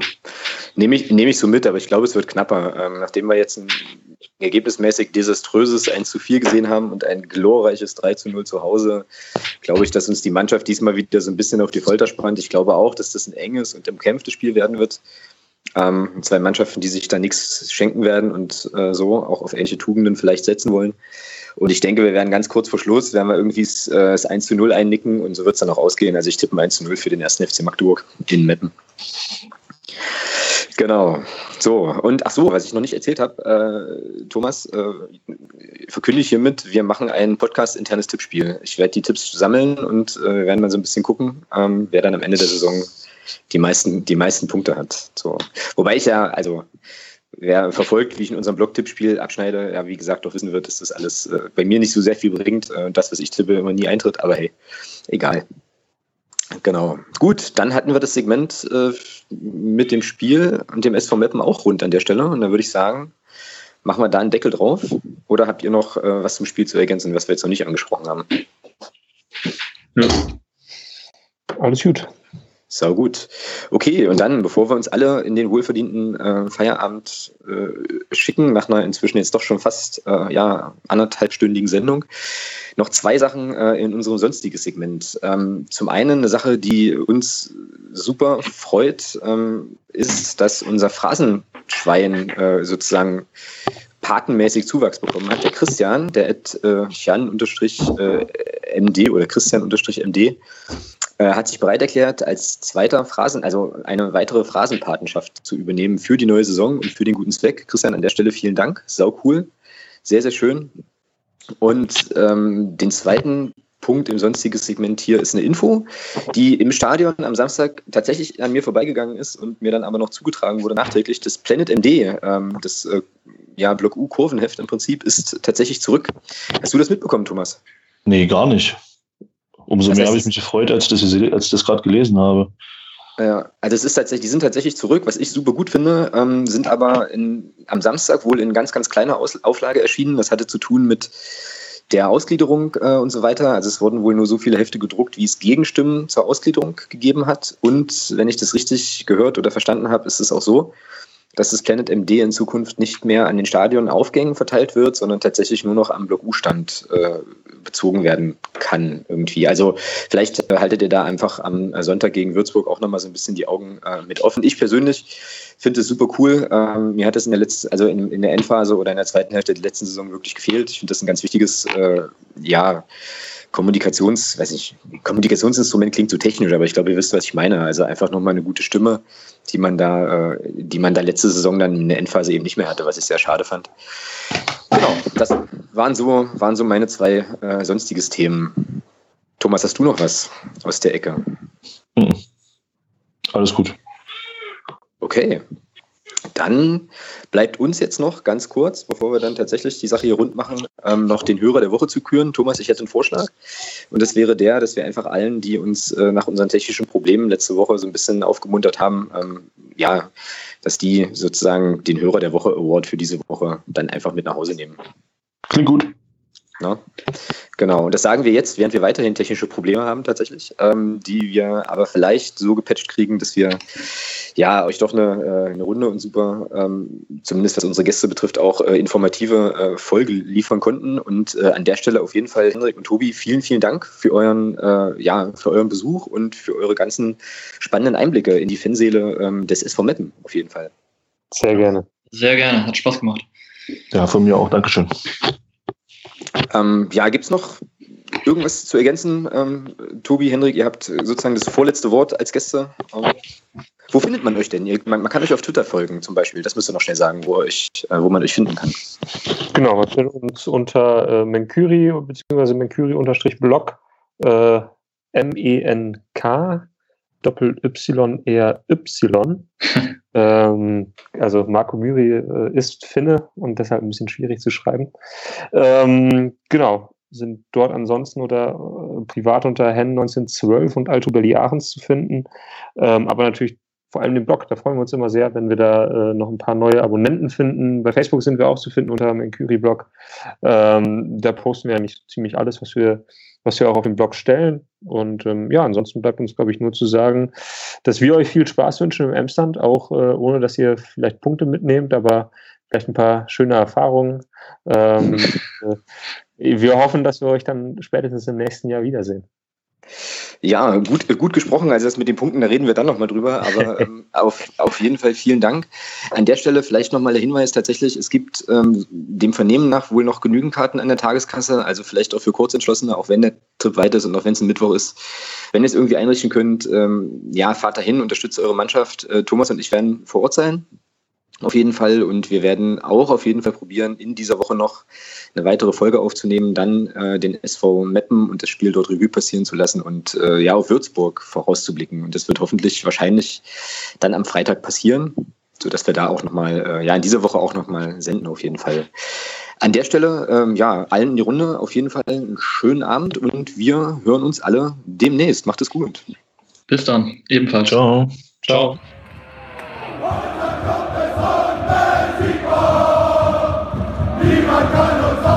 nehme ich, nehme ich so mit, aber ich glaube, es wird knapper. Ähm, nachdem wir jetzt ein ergebnismäßig desaströses 1 zu 4 gesehen haben und ein glorreiches 3 zu 0 zu Hause, glaube ich, dass uns die Mannschaft diesmal wieder so ein bisschen auf die Folter spannt. Ich glaube auch, dass das ein enges und umkämpftes Spiel werden wird. Ähm, zwei Mannschaften, die sich da nichts schenken werden und äh, so auch auf ähnliche Tugenden vielleicht setzen wollen. Und ich denke, wir werden ganz kurz vor Schluss, werden wir irgendwie äh, das 1 zu 0 einnicken und so wird es dann auch ausgehen. Also ich tippe 1 zu 0 für den ersten FC Magdeburg in Meppen. Genau. So, und ach so, was ich noch nicht erzählt habe, äh, Thomas, äh, verkünde ich hiermit, wir machen ein Podcast-internes Tippspiel. Ich werde die Tipps sammeln und äh, werden mal so ein bisschen gucken, ähm, wer dann am Ende der Saison die meisten, die meisten Punkte hat. So. Wobei ich ja, also wer verfolgt, wie ich in unserem Blog-Tippspiel abschneide, ja, wie gesagt, doch wissen wird, dass das alles äh, bei mir nicht so sehr viel bringt. Äh, das, was ich tippe, immer nie eintritt, aber hey, egal. Genau. Gut, dann hatten wir das Segment äh, mit dem Spiel und dem SV Meppen auch rund an der Stelle. Und dann würde ich sagen, machen wir da einen Deckel drauf. Oder habt ihr noch äh, was zum Spiel zu ergänzen, was wir jetzt noch nicht angesprochen haben? Ja. Alles gut. Sau gut. Okay, und dann, bevor wir uns alle in den wohlverdienten äh, Feierabend äh, schicken, nach einer inzwischen jetzt doch schon fast äh, ja, anderthalbstündigen Sendung, noch zwei Sachen äh, in unserem sonstigen Segment. Ähm, zum einen eine Sache, die uns super freut, ähm, ist, dass unser Phrasenschwein äh, sozusagen patenmäßig Zuwachs bekommen hat. Der Christian, der at äh, Jan-MD oder Christian-MD äh, hat sich bereit erklärt, als zweiter Phrasen, also eine weitere Phrasenpatenschaft zu übernehmen für die neue Saison und für den guten Zweck. Christian, an der Stelle vielen Dank. Sau cool. Sehr, sehr schön. Und ähm, den zweiten Punkt im sonstigen Segment hier ist eine Info, die im Stadion am Samstag tatsächlich an mir vorbeigegangen ist und mir dann aber noch zugetragen wurde nachträglich. Das Planet MD, ähm, das äh, ja, Block U Kurvenheft im Prinzip, ist tatsächlich zurück. Hast du das mitbekommen, Thomas? Nee, gar nicht. Umso mehr habe ich mich gefreut, als, das, als ich das gerade gelesen habe. Ja, also es ist tatsächlich, die sind tatsächlich zurück, was ich super gut finde, ähm, sind aber in, am Samstag wohl in ganz, ganz kleiner Aus Auflage erschienen. Das hatte zu tun mit der Ausgliederung äh, und so weiter. Also es wurden wohl nur so viele Hefte gedruckt, wie es Gegenstimmen zur Ausgliederung gegeben hat. Und wenn ich das richtig gehört oder verstanden habe, ist es auch so, dass das Planet MD in Zukunft nicht mehr an den Stadionaufgängen verteilt wird, sondern tatsächlich nur noch am Block U-Stand äh, bezogen werden kann irgendwie. Also vielleicht äh, haltet ihr da einfach am äh, Sonntag gegen Würzburg auch nochmal so ein bisschen die Augen äh, mit offen. Ich persönlich finde es super cool. Ähm, mir hat es in der letzten, also in, in, der Endphase oder in der zweiten Hälfte der letzten Saison wirklich gefehlt. Ich finde das ein ganz wichtiges, äh, ja, Kommunikations, weiß ich, Kommunikationsinstrument klingt so technisch, aber ich glaube, ihr wisst, was ich meine. Also einfach nochmal eine gute Stimme, die man da, äh, die man da letzte Saison dann in der Endphase eben nicht mehr hatte, was ich sehr schade fand. Genau, das waren so, waren so meine zwei äh, sonstiges Themen. Thomas, hast du noch was aus der Ecke? Hm. Alles gut. Okay. Dann bleibt uns jetzt noch ganz kurz, bevor wir dann tatsächlich die Sache hier rund machen, ähm, noch den Hörer der Woche zu küren. Thomas, ich hätte einen Vorschlag. Und das wäre der, dass wir einfach allen, die uns äh, nach unseren technischen Problemen letzte Woche so ein bisschen aufgemuntert haben, ähm, ja, dass die sozusagen den Hörer der Woche Award für diese Woche dann einfach mit nach Hause nehmen. Klingt gut. Na? Genau, und das sagen wir jetzt, während wir weiterhin technische Probleme haben tatsächlich, ähm, die wir aber vielleicht so gepatcht kriegen, dass wir ja euch doch eine, äh, eine runde und super, ähm, zumindest was unsere Gäste betrifft, auch äh, informative äh, Folge liefern konnten. Und äh, an der Stelle auf jeden Fall, Henrik und Tobi, vielen, vielen Dank für euren, äh, ja, für euren Besuch und für eure ganzen spannenden Einblicke in die Fanseele ähm, des SV Meppen, auf jeden Fall. Sehr gerne. Sehr gerne, hat Spaß gemacht. Ja, von mir auch, Dankeschön. Ähm, ja, gibt es noch irgendwas zu ergänzen? Ähm, Tobi, Henrik, ihr habt sozusagen das vorletzte Wort als Gäste. Ähm, wo findet man euch denn? Ihr, man, man, kann euch auf Twitter folgen zum Beispiel. Das müsst ihr noch schnell sagen, wo, euch, äh, wo man euch finden kann. Genau, man findet uns unter äh, Menkuri bzw. Menkuri-Blog äh, M-E-N-K Doppel-Y-R-Y. ähm, also Marco Myri äh, ist Finne und deshalb ein bisschen schwierig zu schreiben. Ähm, genau, sind dort ansonsten oder äh, privat unter Hen 1912 und Alto Belli Ahrens zu finden. Ähm, aber natürlich vor allem den Blog, da freuen wir uns immer sehr, wenn wir da äh, noch ein paar neue Abonnenten finden. Bei Facebook sind wir auch zu finden unter dem Mercury-Blog. Ähm, da posten wir eigentlich ziemlich alles, was wir was wir auch auf dem Blog stellen. Und ähm, ja, ansonsten bleibt uns, glaube ich, nur zu sagen, dass wir euch viel Spaß wünschen im Emsland, auch äh, ohne dass ihr vielleicht Punkte mitnehmt, aber vielleicht ein paar schöne Erfahrungen. Ähm, äh, wir hoffen, dass wir euch dann spätestens im nächsten Jahr wiedersehen. Ja, gut, gut gesprochen. Also das mit den Punkten, da reden wir dann nochmal drüber. Aber ähm, auf, auf jeden Fall vielen Dank. An der Stelle vielleicht nochmal der Hinweis tatsächlich, es gibt ähm, dem Vernehmen nach wohl noch genügend Karten an der Tageskasse. Also vielleicht auch für Kurzentschlossene, auch wenn der Trip weit ist und auch wenn es ein Mittwoch ist. Wenn ihr es irgendwie einrichten könnt, ähm, ja, fahrt dahin, unterstützt eure Mannschaft. Äh, Thomas und ich werden vor Ort sein. Auf jeden Fall. Und wir werden auch auf jeden Fall probieren, in dieser Woche noch eine weitere Folge aufzunehmen, dann äh, den SV Meppen und das Spiel dort Revue passieren zu lassen und äh, ja, auf Würzburg vorauszublicken. Und das wird hoffentlich wahrscheinlich dann am Freitag passieren, sodass wir da auch nochmal, äh, ja, in dieser Woche auch nochmal senden auf jeden Fall. An der Stelle, ähm, ja, allen in die Runde auf jeden Fall einen schönen Abend und wir hören uns alle demnächst. Macht es gut. Bis dann, ebenfalls. Ciao. Ciao. Carlos